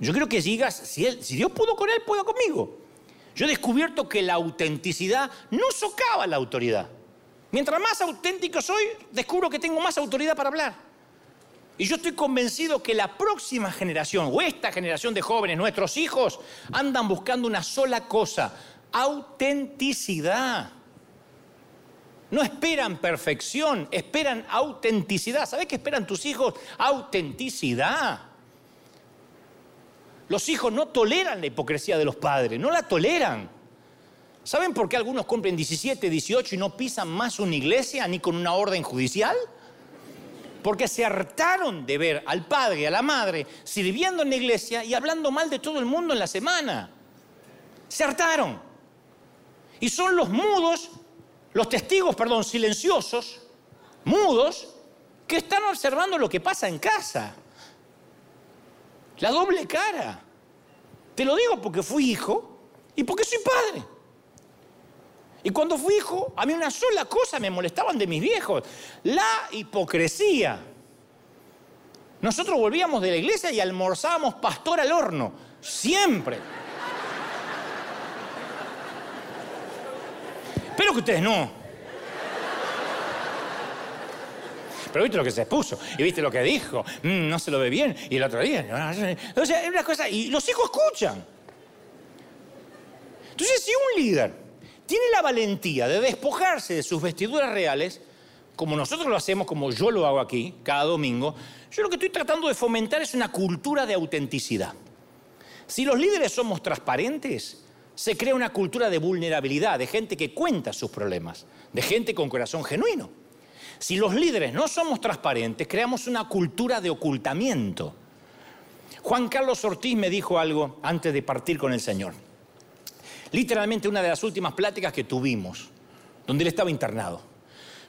Yo quiero que digas, si Dios pudo con él, puedo conmigo. Yo he descubierto que la autenticidad no socava la autoridad. Mientras más auténtico soy, descubro que tengo más autoridad para hablar. Y yo estoy convencido que la próxima generación, o esta generación de jóvenes, nuestros hijos, andan buscando una sola cosa, autenticidad. No esperan perfección, esperan autenticidad. ¿Sabes qué esperan tus hijos? Autenticidad. Los hijos no toleran la hipocresía de los padres, no la toleran. ¿Saben por qué algunos cumplen 17, 18 y no pisan más una iglesia ni con una orden judicial? porque se hartaron de ver al padre a la madre sirviendo en la iglesia y hablando mal de todo el mundo en la semana. Se hartaron. Y son los mudos, los testigos, perdón, silenciosos, mudos, que están observando lo que pasa en casa. La doble cara. Te lo digo porque fui hijo y porque soy padre. Y cuando fui hijo, a mí una sola cosa me molestaban de mis viejos, la hipocresía. Nosotros volvíamos de la iglesia y almorzábamos pastor al horno, siempre. Pero que ustedes no. Pero viste lo que se expuso, y viste lo que dijo, mm, no se lo ve bien, y el otro día. O sea, es una cosa, y los hijos escuchan. Entonces, si un líder tiene la valentía de despojarse de sus vestiduras reales, como nosotros lo hacemos, como yo lo hago aquí, cada domingo, yo lo que estoy tratando de fomentar es una cultura de autenticidad. Si los líderes somos transparentes, se crea una cultura de vulnerabilidad, de gente que cuenta sus problemas, de gente con corazón genuino. Si los líderes no somos transparentes, creamos una cultura de ocultamiento. Juan Carlos Ortiz me dijo algo antes de partir con el Señor literalmente una de las últimas pláticas que tuvimos, donde él estaba internado.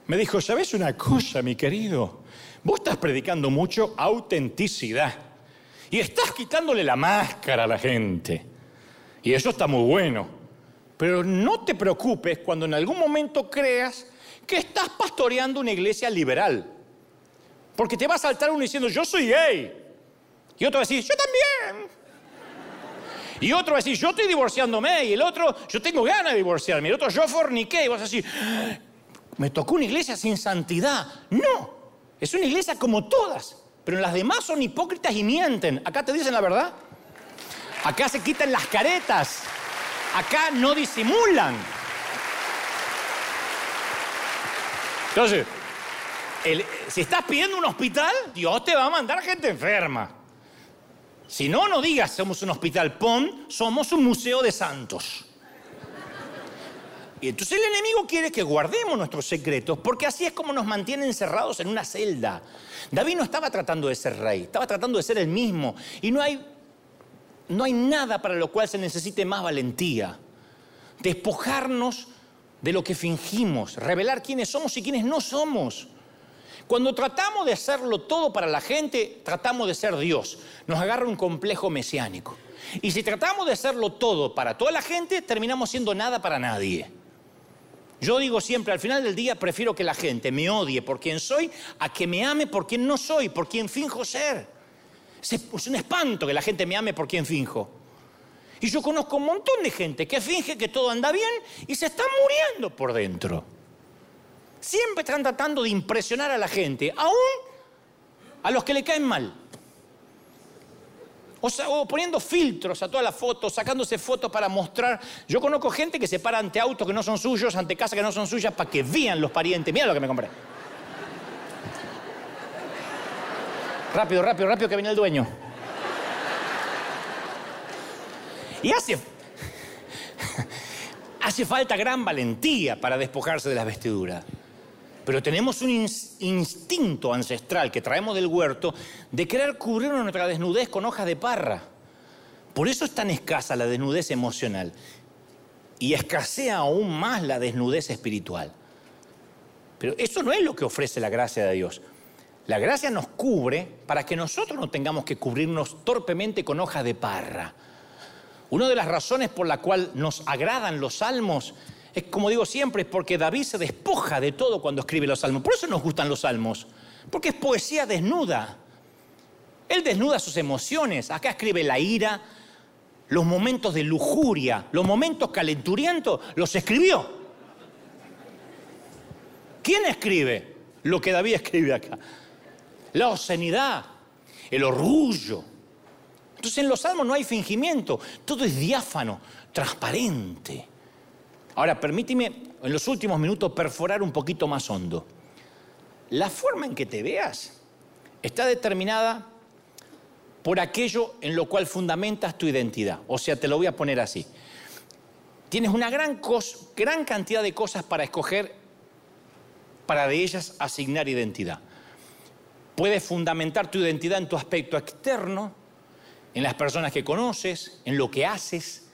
Me dijo, ¿sabes una cosa, mi querido? Vos estás predicando mucho autenticidad y estás quitándole la máscara a la gente. Y eso está muy bueno. Pero no te preocupes cuando en algún momento creas que estás pastoreando una iglesia liberal. Porque te va a saltar uno diciendo, yo soy gay. Y otro va a decir, yo también. Y otro va a decir, yo estoy divorciándome. Y el otro, yo tengo ganas de divorciarme. Y el otro, yo forniqué. Y vas a decir, me tocó una iglesia sin santidad. No, es una iglesia como todas. Pero las demás son hipócritas y mienten. Acá te dicen la verdad. Acá se quitan las caretas. Acá no disimulan. Entonces, si estás pidiendo un hospital, Dios te va a mandar gente enferma. Si no, no digas somos un hospital PON, somos un museo de santos. Y entonces el enemigo quiere que guardemos nuestros secretos, porque así es como nos mantiene encerrados en una celda. David no estaba tratando de ser rey, estaba tratando de ser el mismo. Y no hay, no hay nada para lo cual se necesite más valentía. Despojarnos de lo que fingimos, revelar quiénes somos y quiénes no somos. Cuando tratamos de hacerlo todo para la gente, tratamos de ser Dios. Nos agarra un complejo mesiánico. Y si tratamos de hacerlo todo para toda la gente, terminamos siendo nada para nadie. Yo digo siempre, al final del día prefiero que la gente me odie por quien soy a que me ame por quien no soy, por quien finjo ser. Es un espanto que la gente me ame por quien finjo. Y yo conozco un montón de gente que finge que todo anda bien y se está muriendo por dentro. Siempre están tratando de impresionar a la gente, aún a los que le caen mal. O, poniendo filtros a todas las fotos, sacándose fotos para mostrar. Yo conozco gente que se para ante autos que no son suyos, ante casas que no son suyas, para que vean los parientes. Mira lo que me compré. Rápido, rápido, rápido, que viene el dueño. Y hace, falta gran valentía para despojarse de las vestiduras. Pero tenemos un instinto ancestral que traemos del huerto de querer cubrir nuestra desnudez con hojas de parra. Por eso es tan escasa la desnudez emocional y escasea aún más la desnudez espiritual. Pero eso no es lo que ofrece la gracia de Dios. La gracia nos cubre para que nosotros no tengamos que cubrirnos torpemente con hojas de parra. Una de las razones por la cual nos agradan los salmos es, como digo siempre, es porque David se despoja de todo cuando escribe los salmos. Por eso nos gustan los salmos, porque es poesía desnuda. Él desnuda sus emociones. Acá escribe la ira, los momentos de lujuria, los momentos calenturientos, los escribió. ¿Quién escribe lo que David escribe acá? La obscenidad, el orgullo. Entonces en los salmos no hay fingimiento, todo es diáfano, transparente. Ahora, permíteme en los últimos minutos perforar un poquito más hondo. La forma en que te veas está determinada por aquello en lo cual fundamentas tu identidad. O sea, te lo voy a poner así. Tienes una gran, gran cantidad de cosas para escoger, para de ellas asignar identidad. Puedes fundamentar tu identidad en tu aspecto externo, en las personas que conoces, en lo que haces,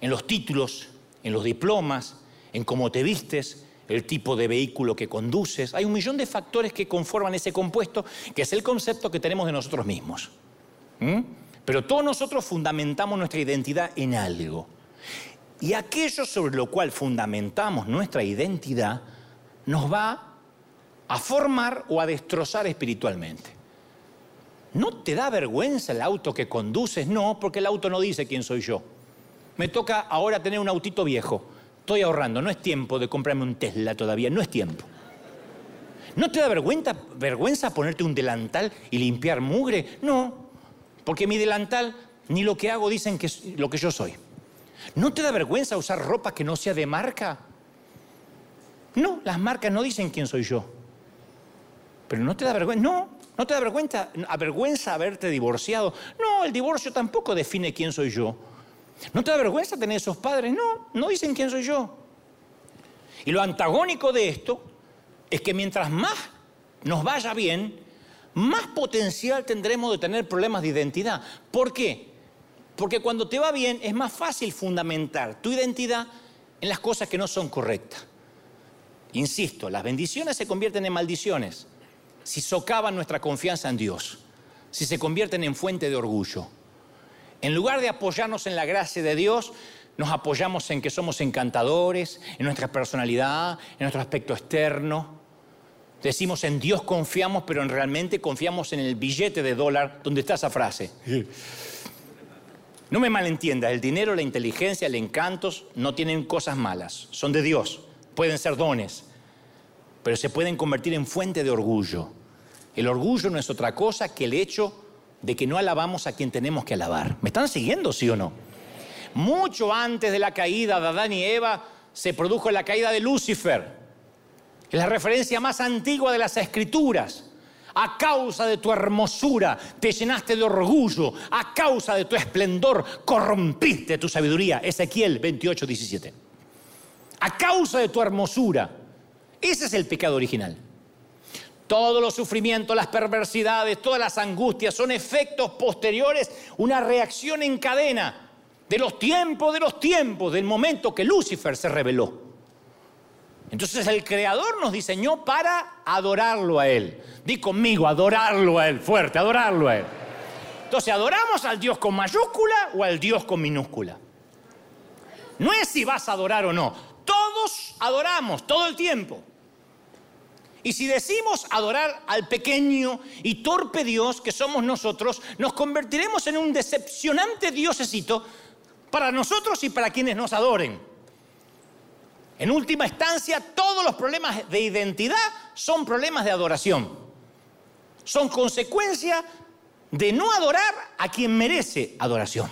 en los títulos en los diplomas, en cómo te vistes, el tipo de vehículo que conduces. Hay un millón de factores que conforman ese compuesto, que es el concepto que tenemos de nosotros mismos. ¿Mm? Pero todos nosotros fundamentamos nuestra identidad en algo. Y aquello sobre lo cual fundamentamos nuestra identidad nos va a formar o a destrozar espiritualmente. ¿No te da vergüenza el auto que conduces? No, porque el auto no dice quién soy yo me toca ahora tener un autito viejo. Estoy ahorrando, no es tiempo de comprarme un Tesla todavía, no es tiempo. ¿No te da vergüenza, vergüenza ponerte un delantal y limpiar mugre? No, porque mi delantal ni lo que hago dicen que es lo que yo soy. ¿No te da vergüenza usar ropa que no sea de marca? No, las marcas no dicen quién soy yo. Pero no te da vergüenza, no, no te da vergüenza, avergüenza haberte divorciado. No, el divorcio tampoco define quién soy yo. ¿No te da vergüenza tener esos padres? No, no dicen quién soy yo. Y lo antagónico de esto es que mientras más nos vaya bien, más potencial tendremos de tener problemas de identidad. ¿Por qué? Porque cuando te va bien es más fácil fundamentar tu identidad en las cosas que no son correctas. Insisto, las bendiciones se convierten en maldiciones si socavan nuestra confianza en Dios, si se convierten en fuente de orgullo. En lugar de apoyarnos en la gracia de Dios, nos apoyamos en que somos encantadores, en nuestra personalidad, en nuestro aspecto externo. Decimos en Dios confiamos, pero en realmente confiamos en el billete de dólar donde está esa frase. No me malentiendas, el dinero, la inteligencia, el encantos no tienen cosas malas, son de Dios, pueden ser dones, pero se pueden convertir en fuente de orgullo. El orgullo no es otra cosa que el hecho de que no alabamos a quien tenemos que alabar. ¿Me están siguiendo, sí o no? Mucho antes de la caída de Adán y Eva se produjo la caída de Lucifer. Es la referencia más antigua de las escrituras. A causa de tu hermosura te llenaste de orgullo, a causa de tu esplendor corrompiste tu sabiduría. Ezequiel 28, 17. A causa de tu hermosura. Ese es el pecado original. Todos los sufrimientos, las perversidades, todas las angustias son efectos posteriores, una reacción en cadena de los tiempos, de los tiempos, del momento que Lucifer se reveló. Entonces el Creador nos diseñó para adorarlo a Él. Di conmigo, adorarlo a Él, fuerte, adorarlo a Él. Entonces, ¿adoramos al Dios con mayúscula o al Dios con minúscula? No es si vas a adorar o no. Todos adoramos todo el tiempo. Y si decimos adorar al pequeño y torpe Dios que somos nosotros, nos convertiremos en un decepcionante diosecito para nosotros y para quienes nos adoren. En última instancia, todos los problemas de identidad son problemas de adoración. Son consecuencia de no adorar a quien merece adoración.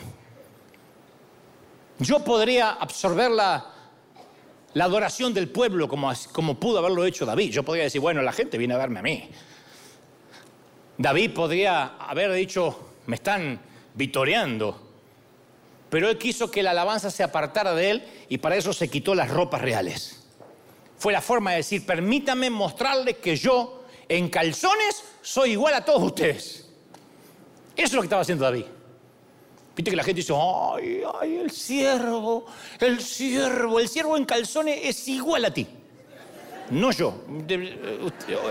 Yo podría absorber la, la adoración del pueblo como, como pudo haberlo hecho David. Yo podría decir, bueno, la gente viene a verme a mí. David podría haber dicho, me están vitoreando. Pero él quiso que la alabanza se apartara de él y para eso se quitó las ropas reales. Fue la forma de decir, permítame mostrarle que yo en calzones soy igual a todos ustedes. Eso es lo que estaba haciendo David. Viste que la gente dice, ay, ay, el siervo, el siervo, el siervo en calzones es igual a ti. No yo,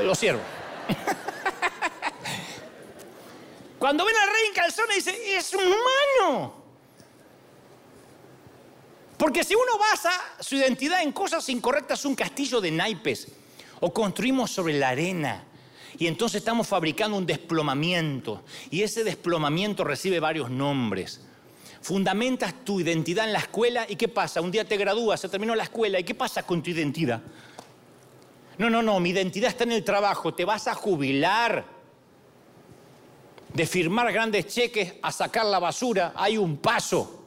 los siervos. Cuando ven al rey en calzones dice, es humano. Porque si uno basa su identidad en cosas incorrectas, un castillo de naipes, o construimos sobre la arena, y entonces estamos fabricando un desplomamiento. Y ese desplomamiento recibe varios nombres. Fundamentas tu identidad en la escuela y ¿qué pasa? Un día te gradúas, se terminó la escuela y ¿qué pasa con tu identidad? No, no, no, mi identidad está en el trabajo, te vas a jubilar. De firmar grandes cheques a sacar la basura, hay un paso.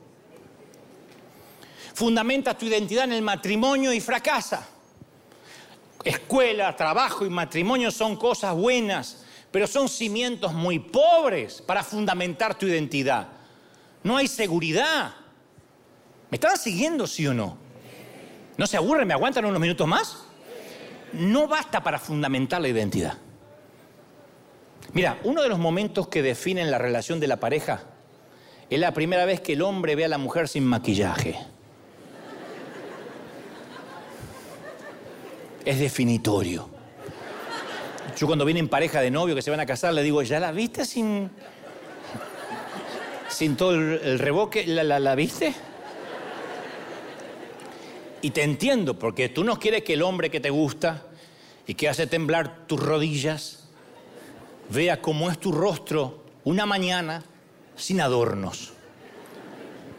Fundamentas tu identidad en el matrimonio y fracasa. Escuela, trabajo y matrimonio son cosas buenas, pero son cimientos muy pobres para fundamentar tu identidad. No hay seguridad. ¿Me están siguiendo, sí o no? ¿No se aburren? ¿Me aguantan unos minutos más? No basta para fundamentar la identidad. Mira, uno de los momentos que definen la relación de la pareja es la primera vez que el hombre ve a la mujer sin maquillaje. Es definitorio. Yo cuando vienen pareja de novio que se van a casar, le digo, ¿ya la viste sin, sin todo el, reboque? ¿La, la viste? Y te entiendo, porque tú no quieres que el hombre que te gusta y que hace temblar tus rodillas vea cómo es tu rostro una mañana sin adornos.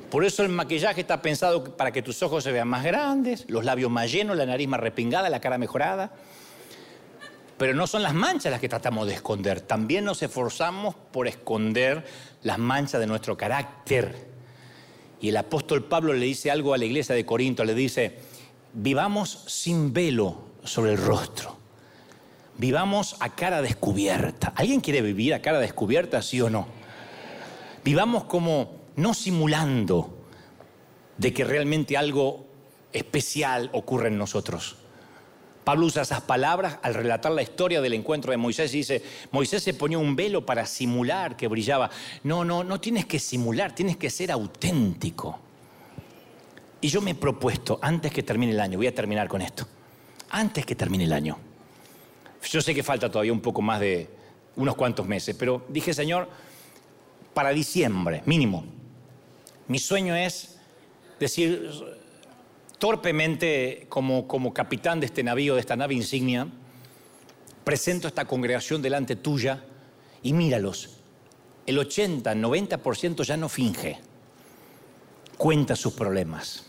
Por eso el maquillaje está pensado para que tus ojos se vean más grandes, los labios más llenos, la nariz más repingada, la cara mejorada. Pero no son las manchas las que tratamos de esconder. También nos esforzamos por esconder las manchas de nuestro carácter. Y el apóstol Pablo le dice algo a la iglesia de Corinto, le dice, vivamos sin velo sobre el rostro. Vivamos a cara descubierta. ¿Alguien quiere vivir a cara descubierta, sí o no? Vivamos como no simulando de que realmente algo especial ocurre en nosotros. Pablo usa esas palabras al relatar la historia del encuentro de Moisés y dice, Moisés se ponía un velo para simular que brillaba. No, no, no tienes que simular, tienes que ser auténtico. Y yo me he propuesto, antes que termine el año, voy a terminar con esto, antes que termine el año, yo sé que falta todavía un poco más de unos cuantos meses, pero dije, Señor, para diciembre, mínimo, mi sueño es decir torpemente como, como capitán de este navío, de esta nave insignia, presento esta congregación delante tuya y míralos. El 80, 90% ya no finge, cuenta sus problemas.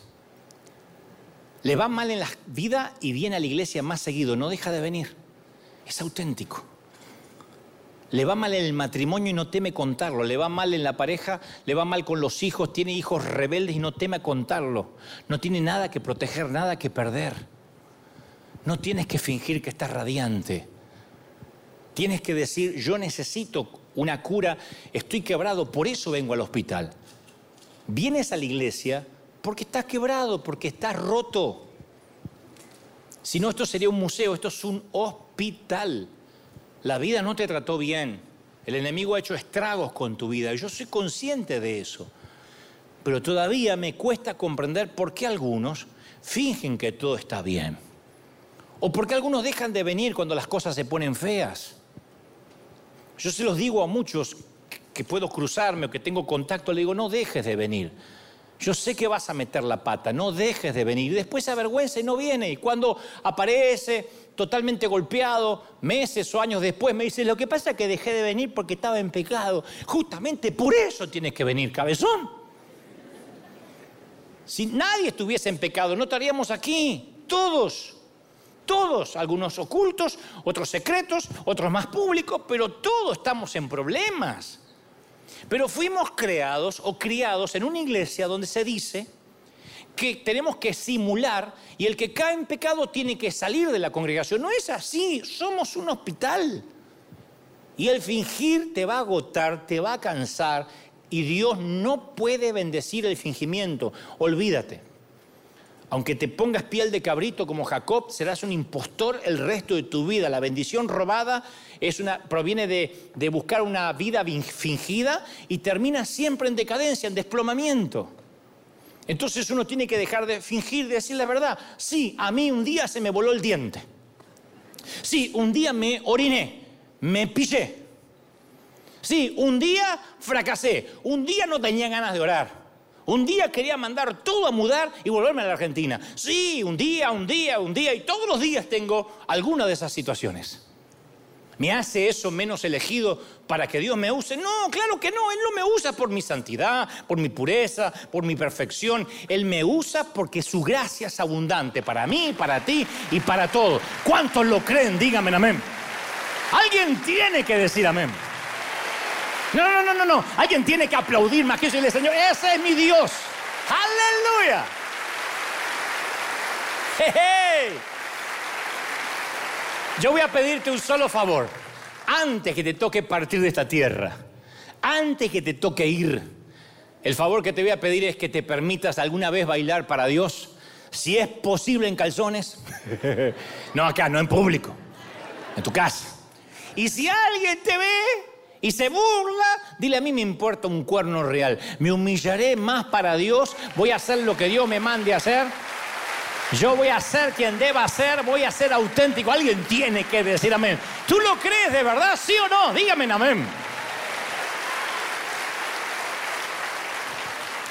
Le va mal en la vida y viene a la iglesia más seguido, no deja de venir. Es auténtico. Le va mal en el matrimonio y no teme contarlo. Le va mal en la pareja, le va mal con los hijos, tiene hijos rebeldes y no teme contarlo. No tiene nada que proteger, nada que perder. No tienes que fingir que estás radiante. Tienes que decir, yo necesito una cura, estoy quebrado, por eso vengo al hospital. Vienes a la iglesia porque estás quebrado, porque estás roto. Si no, esto sería un museo, esto es un hospital. La vida no te trató bien. El enemigo ha hecho estragos con tu vida. Yo soy consciente de eso. Pero todavía me cuesta comprender por qué algunos fingen que todo está bien. O por qué algunos dejan de venir cuando las cosas se ponen feas. Yo se los digo a muchos que puedo cruzarme o que tengo contacto, le digo, no dejes de venir. Yo sé que vas a meter la pata, no dejes de venir. Después se avergüenza y no viene. Y cuando aparece totalmente golpeado, meses o años después, me dice, lo que pasa es que dejé de venir porque estaba en pecado. Justamente por eso tienes que venir, cabezón. Si nadie estuviese en pecado, no estaríamos aquí, todos. Todos, algunos ocultos, otros secretos, otros más públicos, pero todos estamos en problemas. Pero fuimos creados o criados en una iglesia donde se dice que tenemos que simular y el que cae en pecado tiene que salir de la congregación. No es así, somos un hospital. Y el fingir te va a agotar, te va a cansar y Dios no puede bendecir el fingimiento. Olvídate. Aunque te pongas piel de cabrito como Jacob, serás un impostor el resto de tu vida. La bendición robada es una, proviene de, de buscar una vida fingida y termina siempre en decadencia, en desplomamiento. Entonces uno tiene que dejar de fingir, de decir la verdad. Sí, a mí un día se me voló el diente. Sí, un día me oriné, me pillé. Sí, un día fracasé, un día no tenía ganas de orar. Un día quería mandar todo a mudar y volverme a la Argentina. Sí, un día, un día, un día, y todos los días tengo alguna de esas situaciones. ¿Me hace eso menos elegido para que Dios me use? No, claro que no. Él no me usa por mi santidad, por mi pureza, por mi perfección. Él me usa porque su gracia es abundante para mí, para ti y para todos. ¿Cuántos lo creen? Díganme amén. Alguien tiene que decir amén. No, no, no, no, no. Alguien tiene que aplaudir más que eso y decirle, Señor, ese es mi Dios. Aleluya. Yo voy a pedirte un solo favor. Antes que te toque partir de esta tierra, antes que te toque ir, el favor que te voy a pedir es que te permitas alguna vez bailar para Dios, si es posible en calzones. no acá, no en público, en tu casa. Y si alguien te ve y se burla, dile a mí me importa un cuerno real. Me humillaré más para Dios, voy a hacer lo que Dios me mande a hacer. Yo voy a ser quien deba ser, voy a ser auténtico. Alguien tiene que decir amén. ¿Tú lo crees de verdad, sí o no? Dígame amén.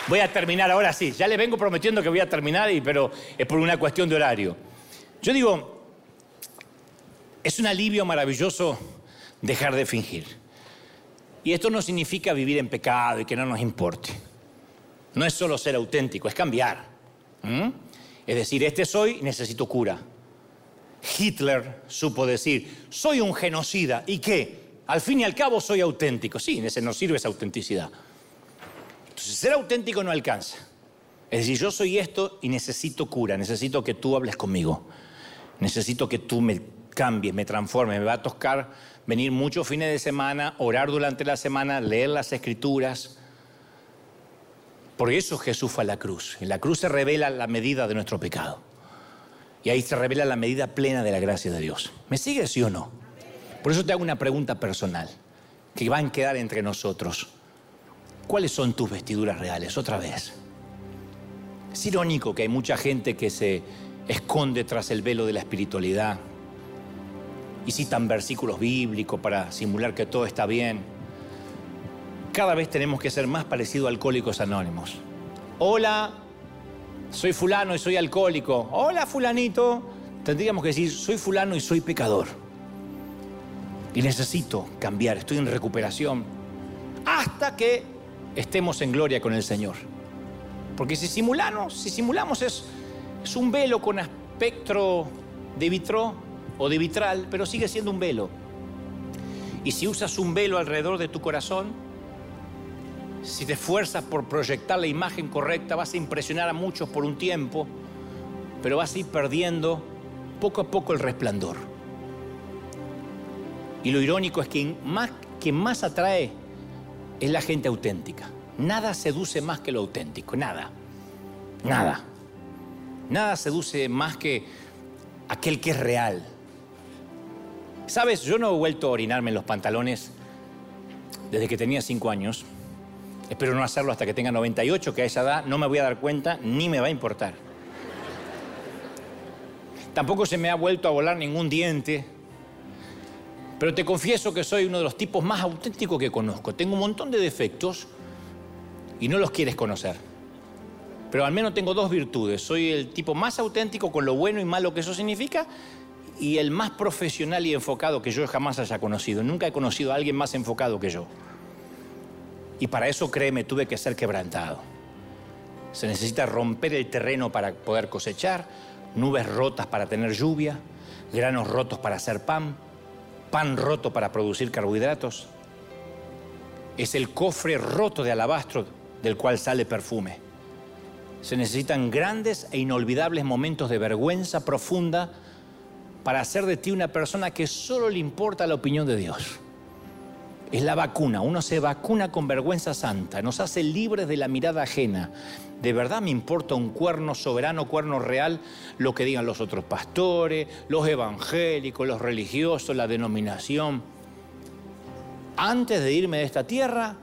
Voy a terminar ahora sí. Ya le vengo prometiendo que voy a terminar, pero es por una cuestión de horario. Yo digo, es un alivio maravilloso dejar de fingir. Y esto no significa vivir en pecado y que no nos importe. No es solo ser auténtico, es cambiar. Es decir, este soy, necesito cura. Hitler supo decir, soy un genocida. ¿Y qué? Al fin y al cabo soy auténtico. Sí, ese no sirve esa autenticidad. Entonces, ser auténtico no alcanza. Es decir, yo soy esto y necesito cura, necesito que tú hables conmigo. Necesito que tú me cambies, me transformes. Me va a tocar venir muchos fines de semana, orar durante la semana, leer las escrituras. Por eso Jesús fue a la cruz. En la cruz se revela la medida de nuestro pecado. Y ahí se revela la medida plena de la gracia de Dios. ¿Me sigues, sí o no? Por eso te hago una pregunta personal que va a quedar entre nosotros. ¿Cuáles son tus vestiduras reales? Otra vez. Es irónico que hay mucha gente que se esconde tras el velo de la espiritualidad, y citan versículos bíblicos para simular que todo está bien. Cada vez tenemos que ser más parecidos a alcohólicos anónimos. Hola, soy fulano y soy alcohólico. Hola, fulanito. Tendríamos que decir, soy fulano y soy pecador. Y necesito cambiar, estoy en recuperación. Hasta que estemos en gloria con el Señor. Porque si simulamos, si simulamos es, es un velo con espectro de vitro o de vitral, pero sigue siendo un velo. Y si usas un velo alrededor de tu corazón, si te esfuerzas por proyectar la imagen correcta, vas a impresionar a muchos por un tiempo, pero vas a ir perdiendo poco a poco el resplandor. Y lo irónico es que más, quien más atrae es la gente auténtica. Nada seduce más que lo auténtico, nada. Nada. Nada seduce más que aquel que es real, Sabes, yo no he vuelto a orinarme en los pantalones desde que tenía cinco años. Espero no hacerlo hasta que tenga 98, que a esa edad no me voy a dar cuenta ni me va a importar. Tampoco se me ha vuelto a volar ningún diente. Pero te confieso que soy uno de los tipos más auténticos que conozco. Tengo un montón de defectos y no los quieres conocer. Pero al menos tengo dos virtudes. Soy el tipo más auténtico con lo bueno y malo que eso significa y el más profesional y enfocado que yo jamás haya conocido. Nunca he conocido a alguien más enfocado que yo. Y para eso, créeme, tuve que ser quebrantado. Se necesita romper el terreno para poder cosechar, nubes rotas para tener lluvia, granos rotos para hacer pan, pan roto para producir carbohidratos. Es el cofre roto de alabastro del cual sale perfume. Se necesitan grandes e inolvidables momentos de vergüenza profunda para hacer de ti una persona que solo le importa la opinión de Dios. Es la vacuna, uno se vacuna con vergüenza santa, nos hace libres de la mirada ajena. ¿De verdad me importa un cuerno soberano, cuerno real, lo que digan los otros pastores, los evangélicos, los religiosos, la denominación? Antes de irme de esta tierra,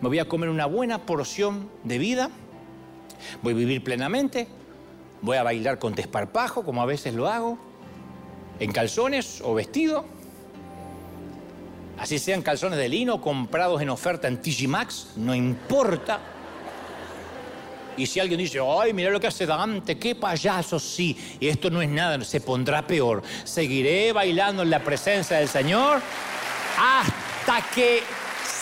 me voy a comer una buena porción de vida, voy a vivir plenamente, voy a bailar con desparpajo, como a veces lo hago, en calzones o vestido, así sean calzones de lino comprados en oferta en TG Max, no importa. Y si alguien dice, ay, mira lo que hace Dante, qué payaso, sí, y esto no es nada, se pondrá peor. Seguiré bailando en la presencia del Señor hasta que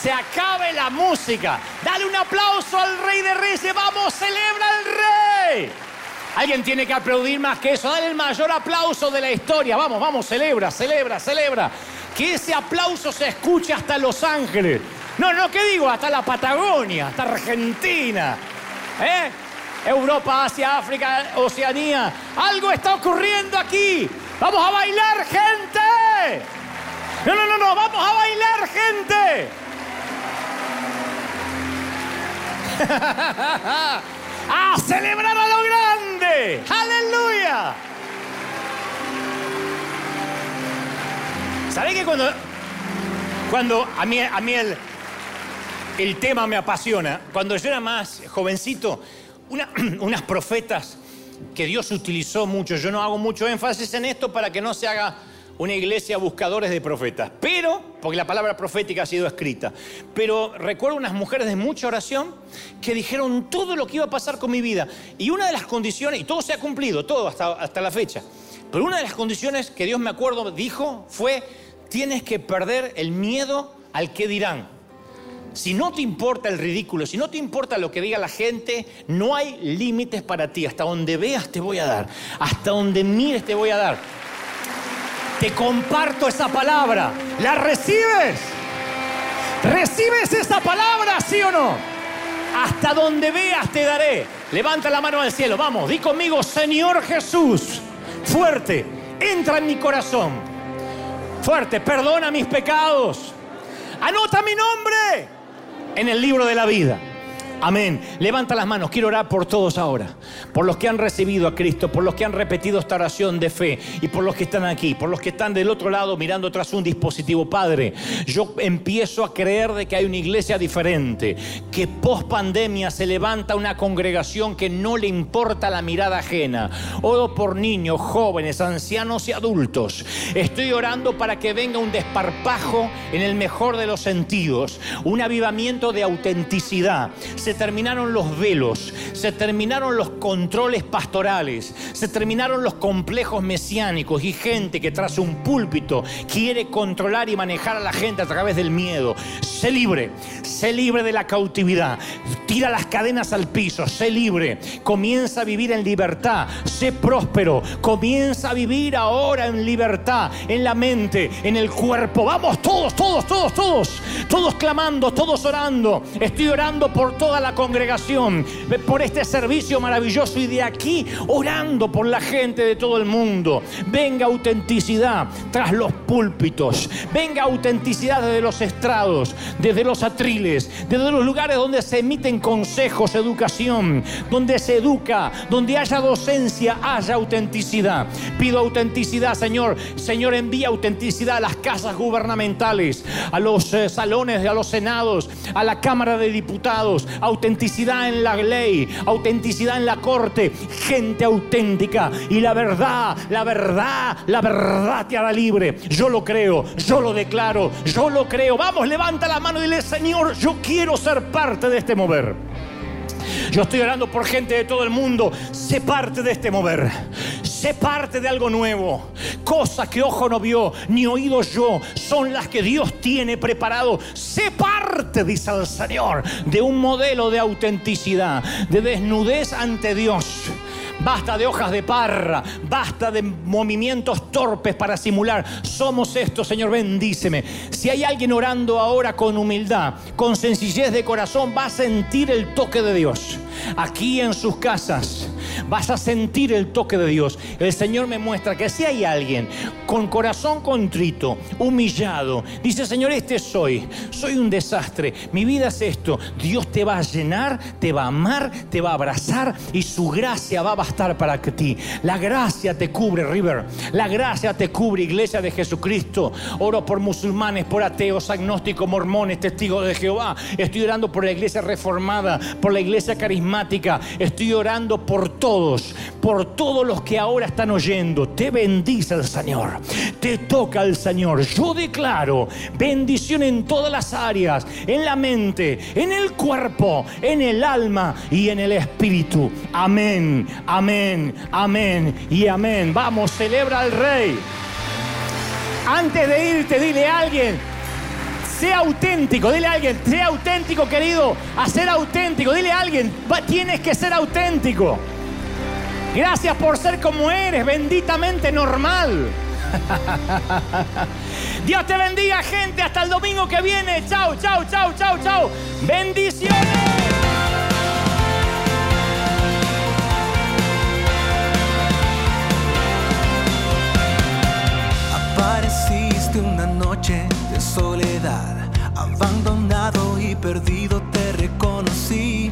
se acabe la música. Dale un aplauso al Rey de Reyes, vamos, celebra al Rey. Alguien tiene que aplaudir más que eso. Dale el mayor aplauso de la historia. Vamos, vamos, celebra, celebra, celebra. Que ese aplauso se escuche hasta Los Ángeles. No, no, ¿qué digo? Hasta la Patagonia, hasta Argentina. ¿Eh? Europa, Asia, África, Oceanía. Algo está ocurriendo aquí. Vamos a bailar, gente. No, no, no, no, vamos a bailar, gente. a celebrar a lo grande. Aleluya. ¿Sabe que cuando, cuando a mí, a mí el, el tema me apasiona? Cuando yo era más jovencito, unas profetas que Dios utilizó mucho, yo no hago mucho énfasis en esto para que no se haga una iglesia buscadores de profetas. Pero, porque la palabra profética ha sido escrita, pero recuerdo unas mujeres de mucha oración que dijeron todo lo que iba a pasar con mi vida. Y una de las condiciones, y todo se ha cumplido, todo hasta, hasta la fecha, pero una de las condiciones que Dios me acuerdo dijo fue, tienes que perder el miedo al que dirán. Si no te importa el ridículo, si no te importa lo que diga la gente, no hay límites para ti. Hasta donde veas te voy a dar. Hasta donde mires te voy a dar. Te comparto esa palabra. ¿La recibes? ¿Recibes esa palabra, sí o no? Hasta donde veas te daré. Levanta la mano al cielo. Vamos, di conmigo, Señor Jesús. Fuerte, entra en mi corazón. Fuerte, perdona mis pecados. Anota mi nombre en el libro de la vida. Amén. Levanta las manos. Quiero orar por todos ahora. Por los que han recibido a Cristo, por los que han repetido esta oración de fe y por los que están aquí, por los que están del otro lado mirando tras un dispositivo. Padre, yo empiezo a creer de que hay una iglesia diferente, que post pandemia se levanta una congregación que no le importa la mirada ajena. Oro por niños, jóvenes, ancianos y adultos. Estoy orando para que venga un desparpajo en el mejor de los sentidos, un avivamiento de autenticidad. Se terminaron los velos, se terminaron los controles pastorales, se terminaron los complejos mesiánicos y gente que tras un púlpito quiere controlar y manejar a la gente a través del miedo. Sé libre, sé libre de la cautividad, tira las cadenas al piso, sé libre, comienza a vivir en libertad, sé próspero, comienza a vivir ahora en libertad, en la mente, en el cuerpo. Vamos todos, todos, todos, todos, todos clamando, todos orando. Estoy orando por toda la congregación, por este servicio maravilloso y de aquí orando por la gente de todo el mundo. Venga autenticidad tras los púlpitos, venga autenticidad desde los estrados, desde los atriles, desde los lugares donde se emiten consejos, educación, donde se educa, donde haya docencia, haya autenticidad. Pido autenticidad, Señor. Señor, envía autenticidad a las casas gubernamentales, a los eh, salones, a los senados, a la Cámara de Diputados, autenticidad en la ley, autenticidad en la corte, gente auténtica y la verdad, la verdad, la verdad te hará libre. Yo lo creo, yo lo declaro, yo lo creo. Vamos, levanta la mano y dile, Señor, yo quiero ser parte de este mover. Yo estoy orando por gente de todo el mundo. Sé parte de este mover. Sé parte de algo nuevo. cosas que ojo no vio, ni oído yo, son las que Dios tiene preparado. Sé parte, dice el Señor, de un modelo de autenticidad, de desnudez ante Dios. Basta de hojas de parra, basta de movimientos torpes para simular. Somos estos, Señor, bendíceme. Si hay alguien orando ahora con humildad, con sencillez de corazón, va a sentir el toque de Dios. Aquí en sus casas vas a sentir el toque de Dios. El Señor me muestra que si hay alguien con corazón contrito, humillado, dice, Señor, este soy, soy un desastre, mi vida es esto, Dios te va a llenar, te va a amar, te va a abrazar y su gracia va a bastar para ti. La gracia te cubre, River. La gracia te cubre, iglesia de Jesucristo. Oro por musulmanes, por ateos, agnósticos, mormones, testigos de Jehová. Estoy orando por la iglesia reformada, por la iglesia carismática. Estoy orando por todos, por todos los que ahora están oyendo. Te bendice el Señor. Te toca el Señor. Yo declaro bendición en todas las áreas, en la mente, en el cuerpo, en el alma y en el espíritu. Amén, amén, amén y amén. Vamos, celebra al Rey. Antes de irte, dile a alguien, sea auténtico, dile a alguien, sea auténtico querido, a ser auténtico, dile a alguien, tienes que ser auténtico. Gracias por ser como eres, benditamente normal. Dios te bendiga, gente. Hasta el domingo que viene. Chao, chao, chao, chao, chao. Bendiciones. Apareciste una noche de soledad, abandonado y perdido te reconocí.